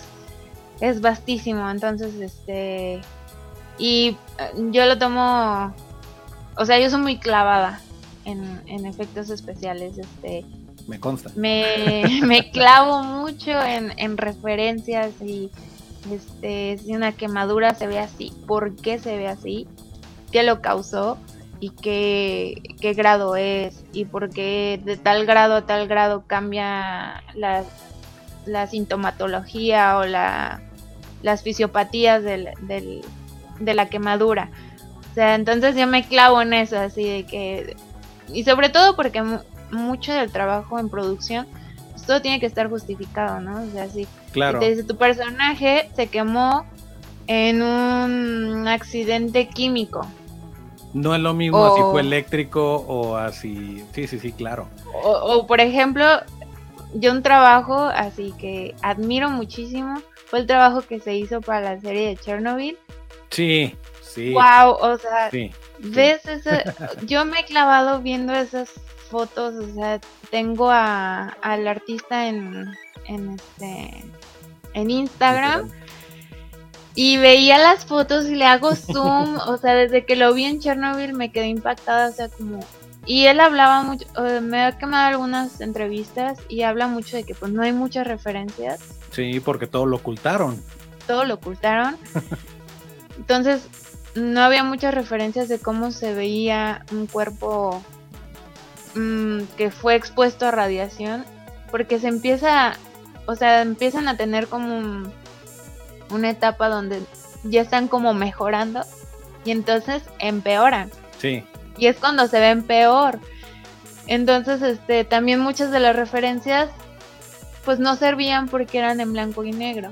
es vastísimo, entonces, este, y eh, yo lo tomo, o sea, yo soy muy clavada en, en efectos especiales, este. Me consta. Me, me clavo mucho en, en referencias y, este, si una quemadura se ve así, ¿por qué se ve así? ¿Qué lo causó? Y qué, qué, grado es y por qué de tal grado a tal grado cambia la, la sintomatología o la, las fisiopatías del, del, de la quemadura. O sea, entonces yo me clavo en eso, así de que... Y sobre todo porque mucho del trabajo en producción, pues todo tiene que estar justificado, ¿no? O sea, así... Claro. Si tu personaje se quemó en un accidente químico, no es lo mismo así fue eléctrico o así. Sí, sí, sí, claro. O, por ejemplo, yo un trabajo así que admiro muchísimo fue el trabajo que se hizo para la serie de Chernobyl. Sí, sí. Wow, o sea, ves eso. yo me he clavado viendo esas fotos, o sea, tengo a, al artista en, en este en Instagram. Y veía las fotos y le hago zoom, o sea, desde que lo vi en Chernobyl me quedé impactada, o sea, como... Y él hablaba mucho, me ha quemado algunas entrevistas y habla mucho de que pues no hay muchas referencias. Sí, porque todo lo ocultaron. Todo lo ocultaron. Entonces, no había muchas referencias de cómo se veía un cuerpo mm, que fue expuesto a radiación, porque se empieza, o sea, empiezan a tener como un una etapa donde ya están como mejorando y entonces empeoran. Sí. Y es cuando se ven peor. Entonces, este, también muchas de las referencias pues no servían porque eran en blanco y negro.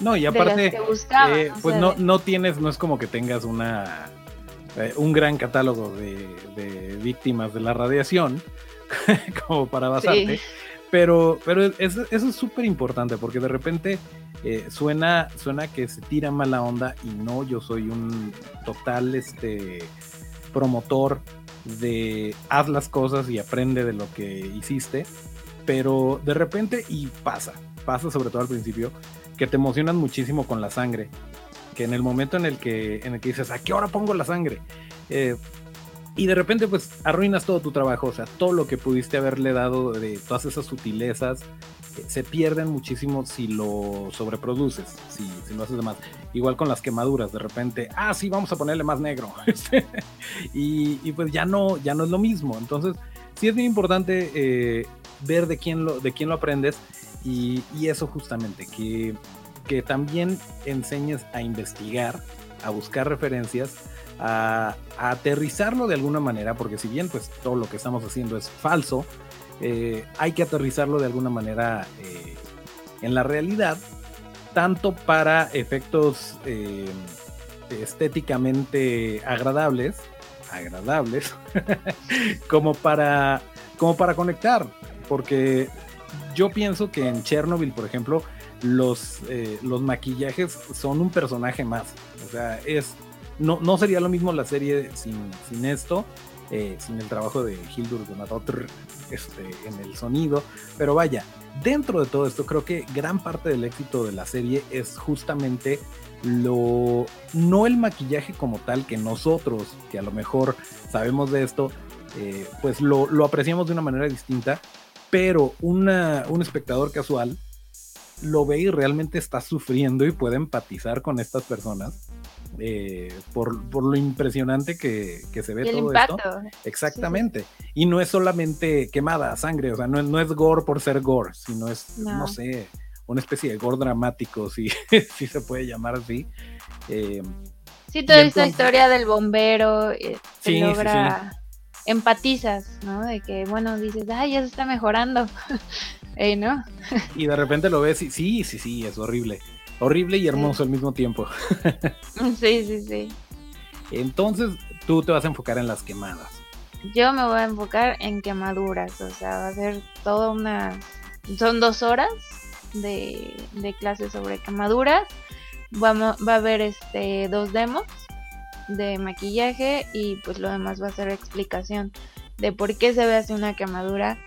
No, y aparte, eh, pues no, no tienes, no es como que tengas una eh, un gran catálogo de, víctimas de la radiación como para basarte. Pero, pero eso, eso es súper importante porque de repente eh, suena, suena que se tira mala onda y no, yo soy un total este, promotor de haz las cosas y aprende de lo que hiciste, pero de repente, y pasa, pasa sobre todo al principio, que te emocionan muchísimo con la sangre. Que en el momento en el que, en el que dices, ¿a qué hora pongo la sangre? Eh, y de repente pues arruinas todo tu trabajo, o sea, todo lo que pudiste haberle dado de todas esas sutilezas eh, se pierden muchísimo si lo sobreproduces, si, si, lo haces de más. Igual con las quemaduras, de repente, ah, sí, vamos a ponerle más negro. y, y, pues ya no, ya no es lo mismo. Entonces, sí es bien importante eh, ver de quién lo, de quién lo aprendes y, y eso justamente, que, que también enseñes a investigar, a buscar referencias a, aterrizarlo de alguna manera, porque si bien pues todo lo que estamos haciendo es falso, eh, hay que aterrizarlo de alguna manera eh, en la realidad, tanto para efectos eh, estéticamente agradables, agradables, como para como para conectar, porque yo pienso que en Chernobyl, por ejemplo, los, los maquillajes son un personaje más. O sea, es no, sería lo mismo la serie sin, esto, eh, sin el trabajo de Hildur Guðnadóttir este, en el sonido, pero vaya, dentro de todo esto creo que gran parte del éxito de la serie es justamente lo no el maquillaje como tal que nosotros que a lo mejor sabemos de esto eh, pues lo, apreciamos de una manera distinta pero un espectador casual lo ve y realmente está sufriendo y puede empatizar con estas personas eh, por, por, lo impresionante que, que se ve todo esto. Exactamente. Y no es solamente quemada, sangre, o sea, no es, no es gore por ser gore, sino es, no, sé, una especie de gore dramático, si, si se puede llamar así. Eh, sí, toda esta historia del bombero eh, se logra empatizas, ¿no? De que, bueno, dices, ay, ya se está mejorando, ¿no? y de repente lo ves y sí, sí, sí, es horrible horrible y hermoso al mismo tiempo. sí, sí, sí. Entonces, tú te vas a enfocar en las quemadas. Yo me voy a enfocar en quemaduras, o sea, va a ser toda una... Son dos horas de, de clases sobre quemaduras. Vamos, va a haber este dos demos de maquillaje y pues lo demás va a ser explicación de por qué se ve así una quemadura,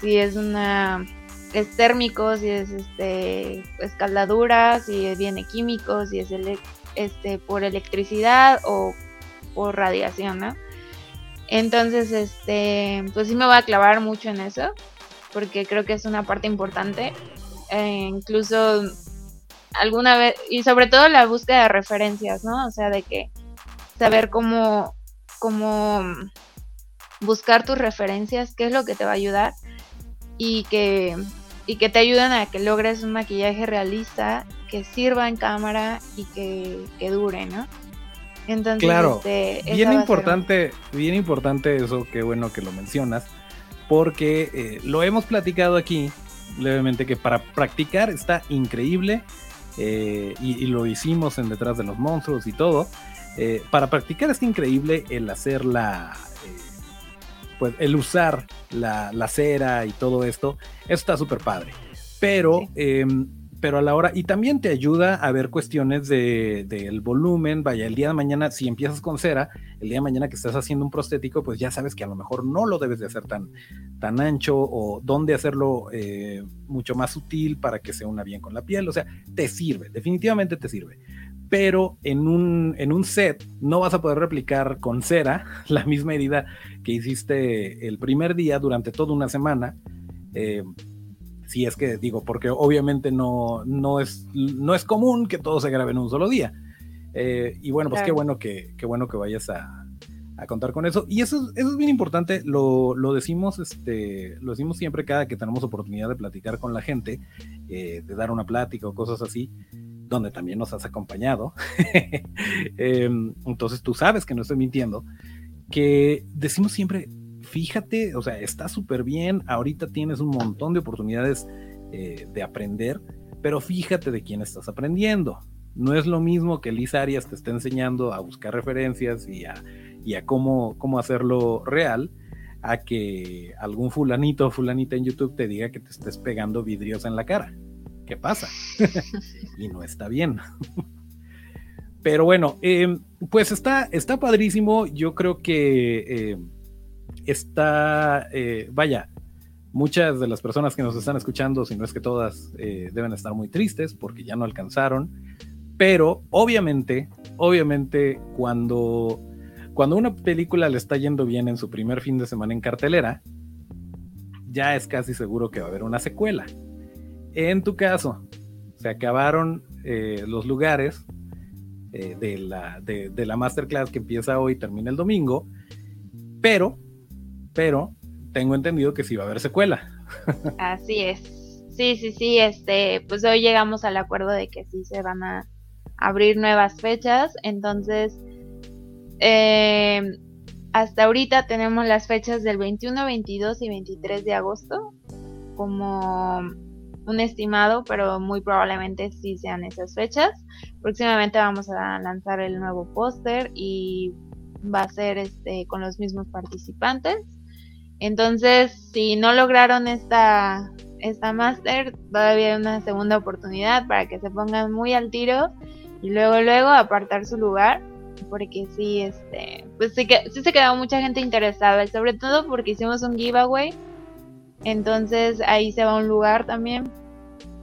si es una es térmico, si es este escaldadura, si viene químico, si es este por electricidad o por radiación, ¿no? Entonces, este, pues sí me voy a clavar mucho en eso, porque creo que es una parte importante. Eh, incluso alguna vez, y sobre todo la búsqueda de referencias, ¿no? O sea, de que saber cómo, cómo buscar tus referencias, qué es lo que te va a ayudar y que y que te ayudan a que logres un maquillaje realista que sirva en cámara y que, dure, ¿no? Entonces, claro, este, bien importante, bien importante eso, qué bueno que lo mencionas, porque eh, lo hemos platicado aquí levemente que para practicar está increíble eh, y, lo hicimos en detrás de los monstruos y todo. Eh, para practicar está increíble el hacer la, pues el usar la, cera y todo esto, eso está súper padre. Pero, em, pero a la hora, y también te ayuda a ver cuestiones del de, volumen, vaya, el día de mañana, si empiezas con cera, el día de mañana que estás haciendo un prostético, pues ya sabes que a lo mejor no lo debes de hacer tan, tan ancho o dónde hacerlo eh, mucho más sutil para que se una bien con la piel, o sea, te sirve, definitivamente te sirve pero en un, en un set no vas a poder replicar con cera la misma herida que hiciste el primer día durante toda una semana. Eh, si es que digo, porque obviamente no, no, es, no es común que todo se grabe en un solo día. Eh, y bueno, pues qué bueno que, qué bueno que vayas a, contar con eso. Y eso, eso es bien importante, lo, lo, decimos, este, lo decimos siempre cada que tenemos oportunidad de platicar con la gente, eh, de dar una plática o cosas así donde también nos has acompañado. Em, entonces tú sabes que no estoy mintiendo, que decimos siempre, fíjate, o sea, está súper bien, ahorita tienes un montón de oportunidades eh, de aprender, pero fíjate de quién estás aprendiendo. No es lo mismo que Liz Arias te esté enseñando a buscar referencias y a, y a cómo, cómo hacerlo real, a que algún fulanito o fulanita en YouTube te diga que te estés pegando vidrios en la cara. ¿Qué pasa? y no está bien. Pero bueno, em, pues está, está padrísimo. Yo creo que em, está, eh, vaya, Muchas de las personas que nos están escuchando, si no es que todas, eh, deben estar muy tristes porque ya no alcanzaron. Pero obviamente, obviamente, cuando, cuando una película le está yendo bien en su primer fin de semana en cartelera, ya es casi seguro que va a haber una secuela. En tu caso, se acabaron eh, los lugares eh, de, la, de, la masterclass que empieza hoy y termina el domingo, pero, pero tengo entendido que sí va a haber secuela. Así es. Sí, sí, sí, este, pues hoy llegamos al acuerdo de que sí se van a abrir nuevas fechas, entonces eh, hasta ahorita tenemos las fechas del 21, 22 y 23 de agosto como un estimado, pero muy probablemente sí sean esas fechas. Próximamente vamos a lanzar el nuevo póster y va a ser este con los mismos participantes. Entonces, si no lograron esta, esta máster, todavía hay una segunda oportunidad para que se pongan muy al tiro y luego, luego apartar su lugar. Porque sí, este, pues sí, que, sí se quedó mucha gente interesada, sobre todo porque hicimos un giveaway. Entonces ahí se va un lugar también.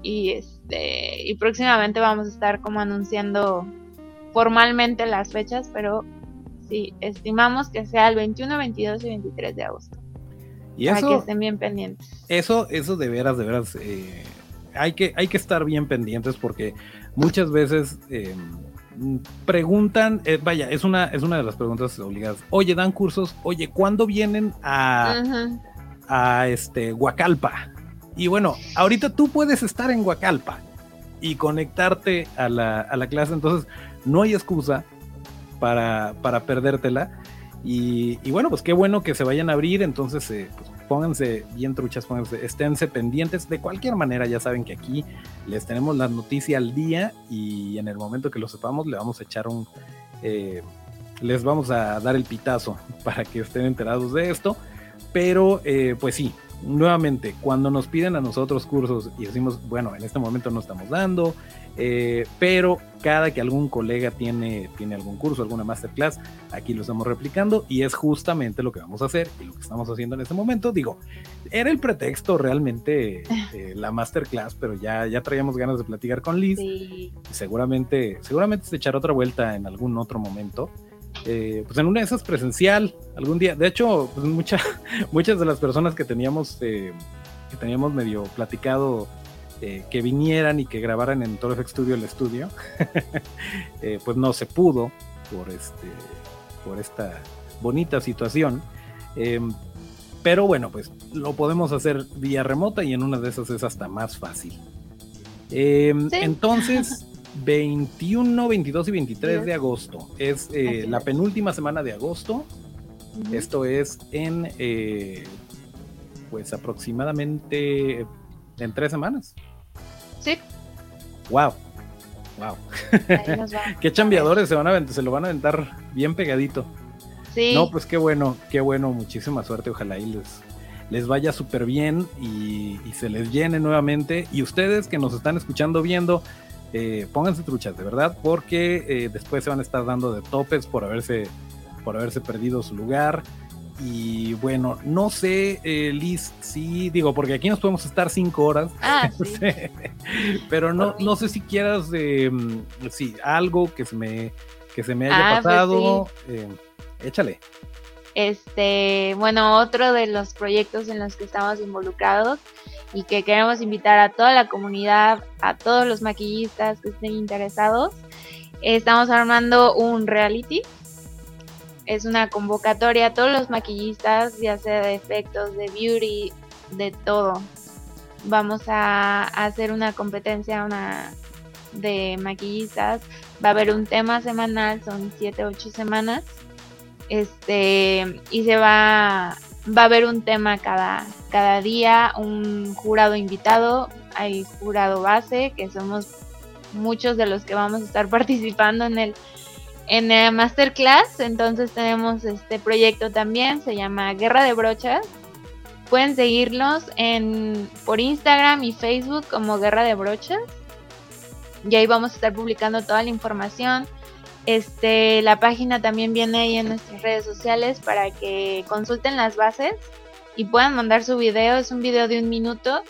Y este, y próximamente vamos a estar como anunciando formalmente las fechas, pero sí, estimamos que sea el 21, 22 y 23 de agosto. Y eso, que estén bien pendientes. Eso, eso de veras, de veras, eh, hay, que, hay que estar bien pendientes porque muchas veces eh, preguntan, eh, vaya, es una, es una de las preguntas obligadas. Oye, dan cursos, oye, ¿cuándo vienen a, a este Huacalpa? Y bueno, ahorita tú puedes estar en Huacalpa y conectarte a la, a la clase, entonces no hay excusa para, para perdértela. Y, bueno, pues qué bueno que se vayan a abrir, entonces eh, pues pónganse bien truchas, pónganse, esténse pendientes. De cualquier manera, ya saben que aquí les tenemos la noticia al día y en el momento que lo sepamos, le vamos a echar un. Eh, les vamos a dar el pitazo para que estén enterados de esto. Pero, eh, pues sí, nuevamente, cuando nos piden a nosotros cursos y decimos, bueno, en este momento no estamos dando, eh, pero cada que algún colega tiene, tiene algún curso, alguna masterclass, aquí lo estamos replicando y es justamente lo que vamos a hacer y lo que estamos haciendo en este momento. Digo, era el pretexto realmente eh, la masterclass, pero ya, ya traíamos ganas de platicar con Liz. seguramente, seguramente se echará otra vuelta en algún otro momento. Eh, pues en una de esas presencial algún día. De hecho, pues muchas de las personas que teníamos, que teníamos medio platicado eh, que vinieran y que grabaran en ToroFX Studio el estudio, eh, pues no se pudo por, este, por esta bonita situación. Em, pero bueno, pues lo podemos hacer vía remota y en una de esas es hasta más fácil. Em, entonces, 21, 22 y 23 de agosto es eh, la penúltima semana de agosto. Esto es en, pues aproximadamente en tres semanas. Sí. Wow. Wow. qué chambeadores se van a se lo van a aventar bien pegadito. Sí. No, pues qué bueno, qué bueno, muchísima suerte, ojalá y les, les vaya súper bien y, se les llene nuevamente. Y ustedes que nos están escuchando, viendo, eh, pónganse truchas, de verdad, porque eh, después se van a estar dando de topes por haberse, por haberse perdido su lugar. Y bueno, no sé, eh, Liz, sí, digo, porque aquí nos podemos estar cinco horas. Ah, pero no, no sé si quieras, eh, sí, algo que se me, que se me haya ah, pues pasado. Échale. Este, bueno, otro de los proyectos en los que estamos involucrados y que queremos invitar a toda la comunidad, a todos los maquillistas que estén interesados, estamos armando un reality es una convocatoria a todos los maquillistas, ya sea de efectos, de beauty, de todo. Vamos a, hacer una competencia una de maquillistas. Va a haber un tema semanal, son 7, 8 semanas. Este, y se va, va a haber un tema cada, cada día, un jurado invitado, hay jurado base, que somos muchos de los que vamos a estar participando en el en el masterclass. Entonces tenemos este proyecto también, se llama Guerra de Brochas. Pueden seguirlos en, por Instagram y Facebook como Guerra de Brochas. Y ahí vamos a estar publicando toda la información. Este, la página también viene ahí en nuestras redes sociales para que consulten las bases y puedan mandar su video. Es un video de un minuto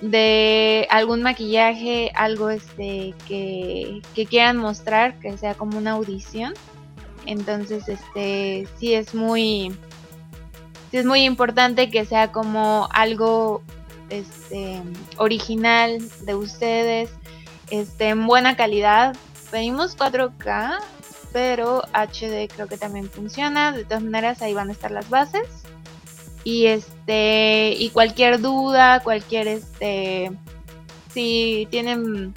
de algún maquillaje, algo este que, que quieran mostrar, que sea como una audición. Entonces, este sí es muy sí es muy importante que sea como algo este original de ustedes, este en buena calidad. Pedimos 4K, pero HD creo que también funciona. De todas maneras, ahí van a estar las bases. Y este, y cualquier duda, cualquier este, si tienen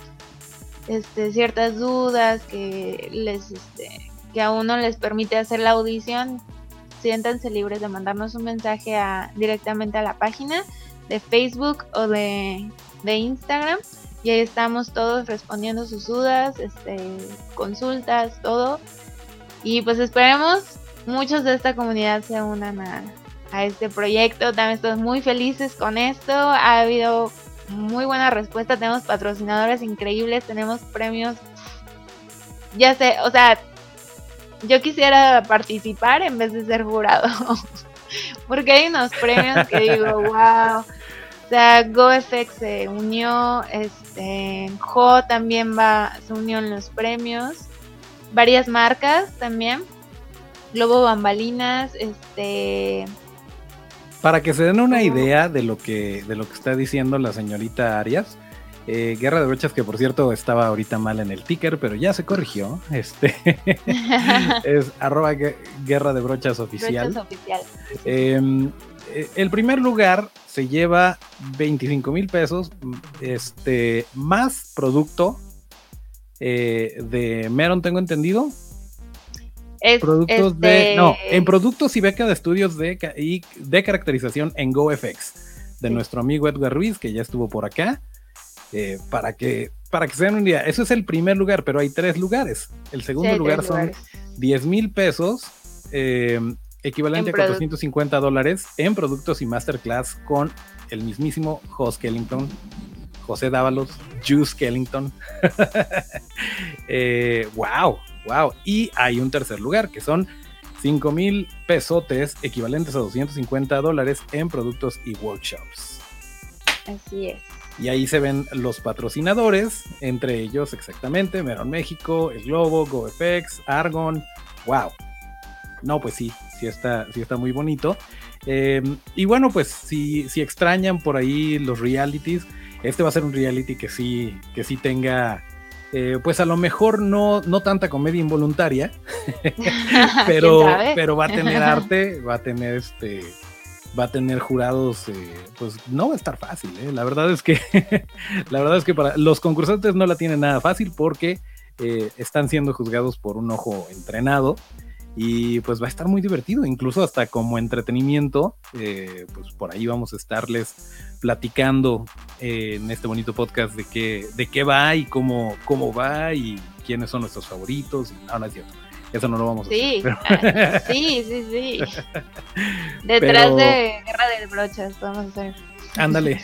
este, ciertas dudas que les, este, que a uno les permite hacer la audición, siéntanse libres de mandarnos un mensaje a, directamente a la página de Facebook o de, de Instagram y ahí estamos todos respondiendo sus dudas, este, consultas, todo. Y pues esperemos muchos de esta comunidad se unan a, a este proyecto. También estamos muy felices con esto. Ha habido muy buena respuesta. Tenemos patrocinadores increíbles, tenemos premios. Ya sé, o sea, yo quisiera participar en vez de ser jurado. Porque hay unos premios que digo, wow. O sea, GoFX se unió, este, Jo también va, se unió en los premios, varias marcas también, Globo Bambalinas, este, para que se den una idea de lo que, de lo que está diciendo la señorita Arias, eh, Guerra de Brochas, que por cierto estaba ahorita mal en el ticker, pero ya se corrigió. Este es arroba Guerra de Brochas oficial. oficial. Em, eh, el primer lugar se lleva 25 mil pesos, este, más producto eh, de Meron, tengo entendido. productos de. No, en productos y beca de estudios de, y de caracterización en GoFX, de nuestro amigo Edgar Ruiz, que ya estuvo por acá. Eh, para que para que se den un día, eso es el primer lugar, pero hay tres lugares. El segundo lugar son 10 mil pesos. Eh, equivalente a 450 dólares en productos y masterclass con el mismísimo Jos Kellington, José Dávalos, Juice Kellington. eh, wow, wow. Y hay un tercer lugar que son 5 mil pesotes equivalentes a 250 dólares en productos y workshops. Así es. Y ahí se ven los patrocinadores, entre ellos exactamente Meron México, El Globo, GoFX, Argon. ¡Wow! No, pues sí, sí está, sí está muy bonito. Em, y bueno, pues si, si extrañan por ahí los realities, este va a ser un reality que sí, que sí tenga, eh, pues a lo mejor no, no tanta comedia involuntaria, pero, pero va a tener arte, va a tener este, va a tener jurados, eh, pues no va a estar fácil, ¿eh? la verdad es que, la verdad es que para los concursantes no la tienen nada fácil porque están siendo juzgados por un ojo entrenado y pues va a estar muy divertido, incluso hasta como entretenimiento, eh, pues por ahí vamos a estarles platicando eh, en este bonito podcast de qué, de qué va y cómo, cómo va y quiénes son nuestros favoritos. Y, no, no es cierto. Eso no lo vamos a hacer. Ah, sí, sí, sí. Detrás de Guerra de Brochas, vamos a hacer. Ándale.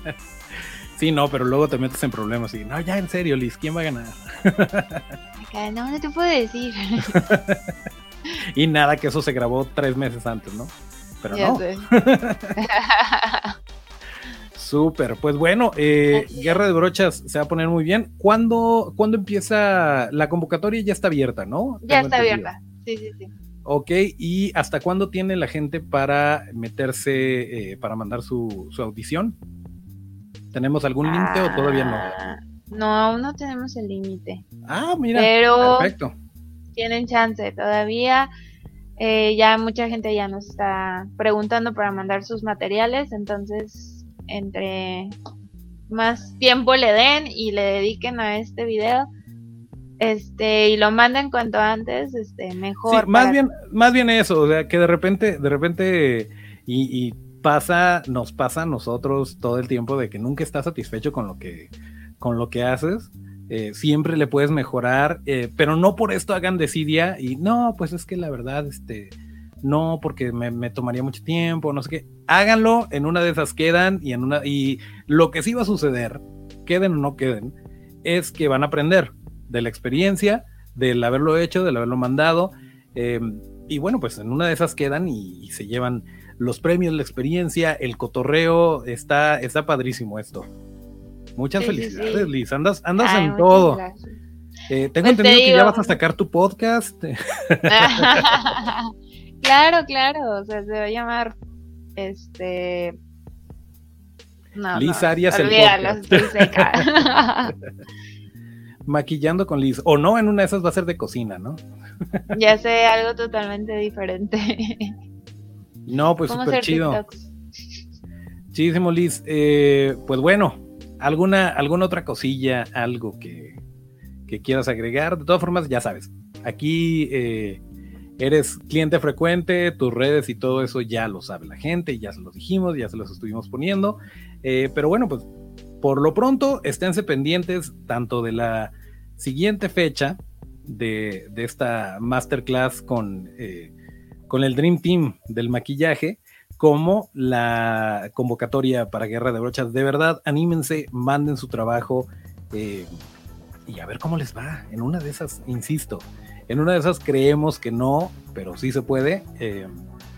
sí, no, pero luego te metes en problemas y, no, ya en serio, Liz, ¿quién va a ganar? no, no te puedo decir. y nada, que eso se grabó tres meses antes, ¿no? Pero no. Súper, pues bueno, eh, Guerra de Brochas se va a poner muy bien. ¿Cuándo, ¿Cuándo, empieza la convocatoria? Ya está abierta, ¿no? Ya está abierta, sí, sí, sí. Ok, ¿y hasta cuándo tiene la gente para meterse, eh, para mandar su, su, audición? ¿Tenemos algún límite o todavía no? No, aún no tenemos el límite. Ah, mira. Pero perfecto. Tienen chance todavía. Eh, ya mucha gente ya nos está preguntando para mandar sus materiales, entonces entre más tiempo le den y le dediquen a este video, este y lo manden cuanto antes, este mejor. Sí, más bien, más bien eso, o sea, que de repente, de repente y, y pasa, nos pasa a nosotros todo el tiempo de que nunca estás satisfecho con lo que con lo que haces. Eh, siempre le puedes mejorar, eh, pero no por esto hagan desidia y no, pues es que la verdad, este, no, porque me, tomaría mucho tiempo, no sé qué. Háganlo, en una de esas quedan y en una, y lo que sí va a suceder, queden o no queden, es que van a aprender de la experiencia, del haberlo hecho, del haberlo mandado. Em, y bueno, pues en una de esas quedan y, se llevan los premios, la experiencia, el cotorreo, está, está padrísimo esto. Muchas felicidades, Liz, andas, andas en todo. Eh, tengo pues entendido que ya vas a sacar tu podcast. claro, claro, o sea, se va a llamar este Liz Arias el Maquillando con Liz. O no, en una de esas va a ser de cocina, ¿no? ya sé, algo totalmente diferente. no, pues súper chido. Chidísimo, Liz. Eh, pues bueno, ¿alguna, ¿alguna otra cosilla, algo que, que quieras agregar? De todas formas, ya sabes, aquí eh, eres cliente frecuente, tus redes y todo eso ya lo sabe la gente, ya se los dijimos, ya se los estuvimos poniendo. Eh, pero bueno, pues por lo pronto esténse pendientes tanto de la siguiente fecha de, esta masterclass con, eh, con el Dream Team del maquillaje, como la convocatoria para Guerra de Brochas. De verdad, anímense, manden su trabajo eh, y a ver cómo les va. En una de esas, insisto, en una de esas creemos que no, pero sí se puede.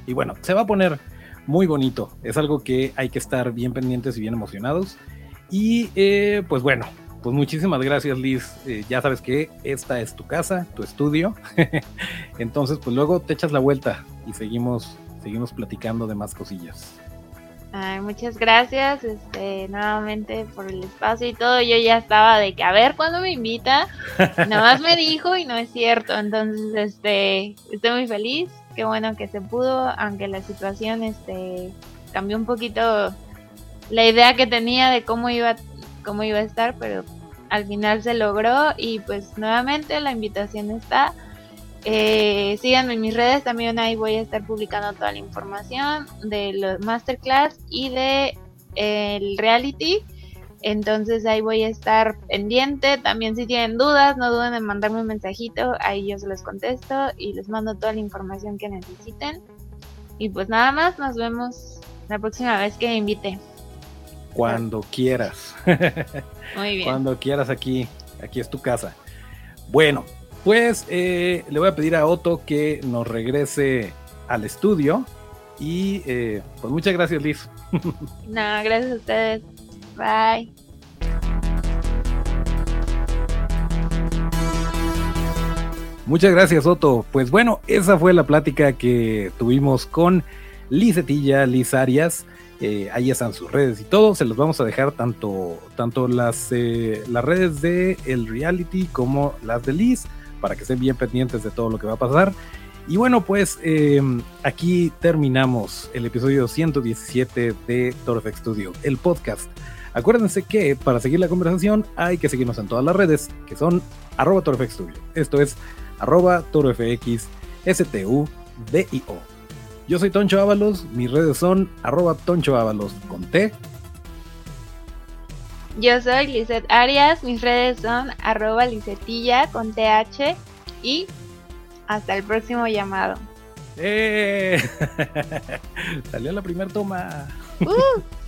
y bueno, se va a poner muy bonito. Es algo que hay que estar bien pendientes y bien emocionados. Y eh, pues bueno, pues muchísimas gracias Liz. Eh, ya sabes que esta es tu casa, tu estudio. Entonces pues luego te echas la vuelta y seguimos, seguimos platicando de más cosillas. muchas gracias este, nuevamente por el espacio y todo. Yo ya estaba de que a ver cuándo me invita. Nada más me dijo y no es cierto. Entonces este, estoy muy feliz qué bueno que se pudo, aunque la situación este, cambió un poquito la idea que tenía de cómo iba, cómo iba a estar, pero al final se logró y pues nuevamente la invitación está. Eh, síganme en mis redes, también ahí voy a estar publicando toda la información de los masterclass y de el reality. Entonces ahí voy a estar pendiente. También si tienen dudas, no duden en mandarme un mensajito. Ahí yo se los contesto y les mando toda la información que necesiten. Y pues nada más, nos vemos la próxima vez que me invite. Cuando quieras. Muy bien. Cuando quieras aquí, aquí es tu casa. Bueno, pues eh, le voy a pedir a Otto que nos regrese al estudio. Y eh, pues muchas gracias, Liz. no, gracias a ustedes. Bye. Muchas gracias, Otto. Pues bueno, esa fue la plática que tuvimos con Lizetilla, Liz Arias. Eh, ahí están sus redes y todo. Se los vamos a dejar tanto, tanto las, eh, las redes de el reality como las de Liz para que estén bien pendientes de todo lo que va a pasar. Y bueno, pues em, aquí terminamos el episodio 117 de Torfex Studio, el podcast Acuérdense que para seguir la conversación hay que seguirnos en todas las redes, que son arroba ToroFX Esto es arroba ToroFX STU o Yo soy Toncho Ábalos, mis redes son arroba Toncho Ábalos con T. Yo soy Lizeth Arias, mis redes son arroba Lizetilla con TH y hasta el próximo llamado. ¡Eh! Salió la primera toma. Uh.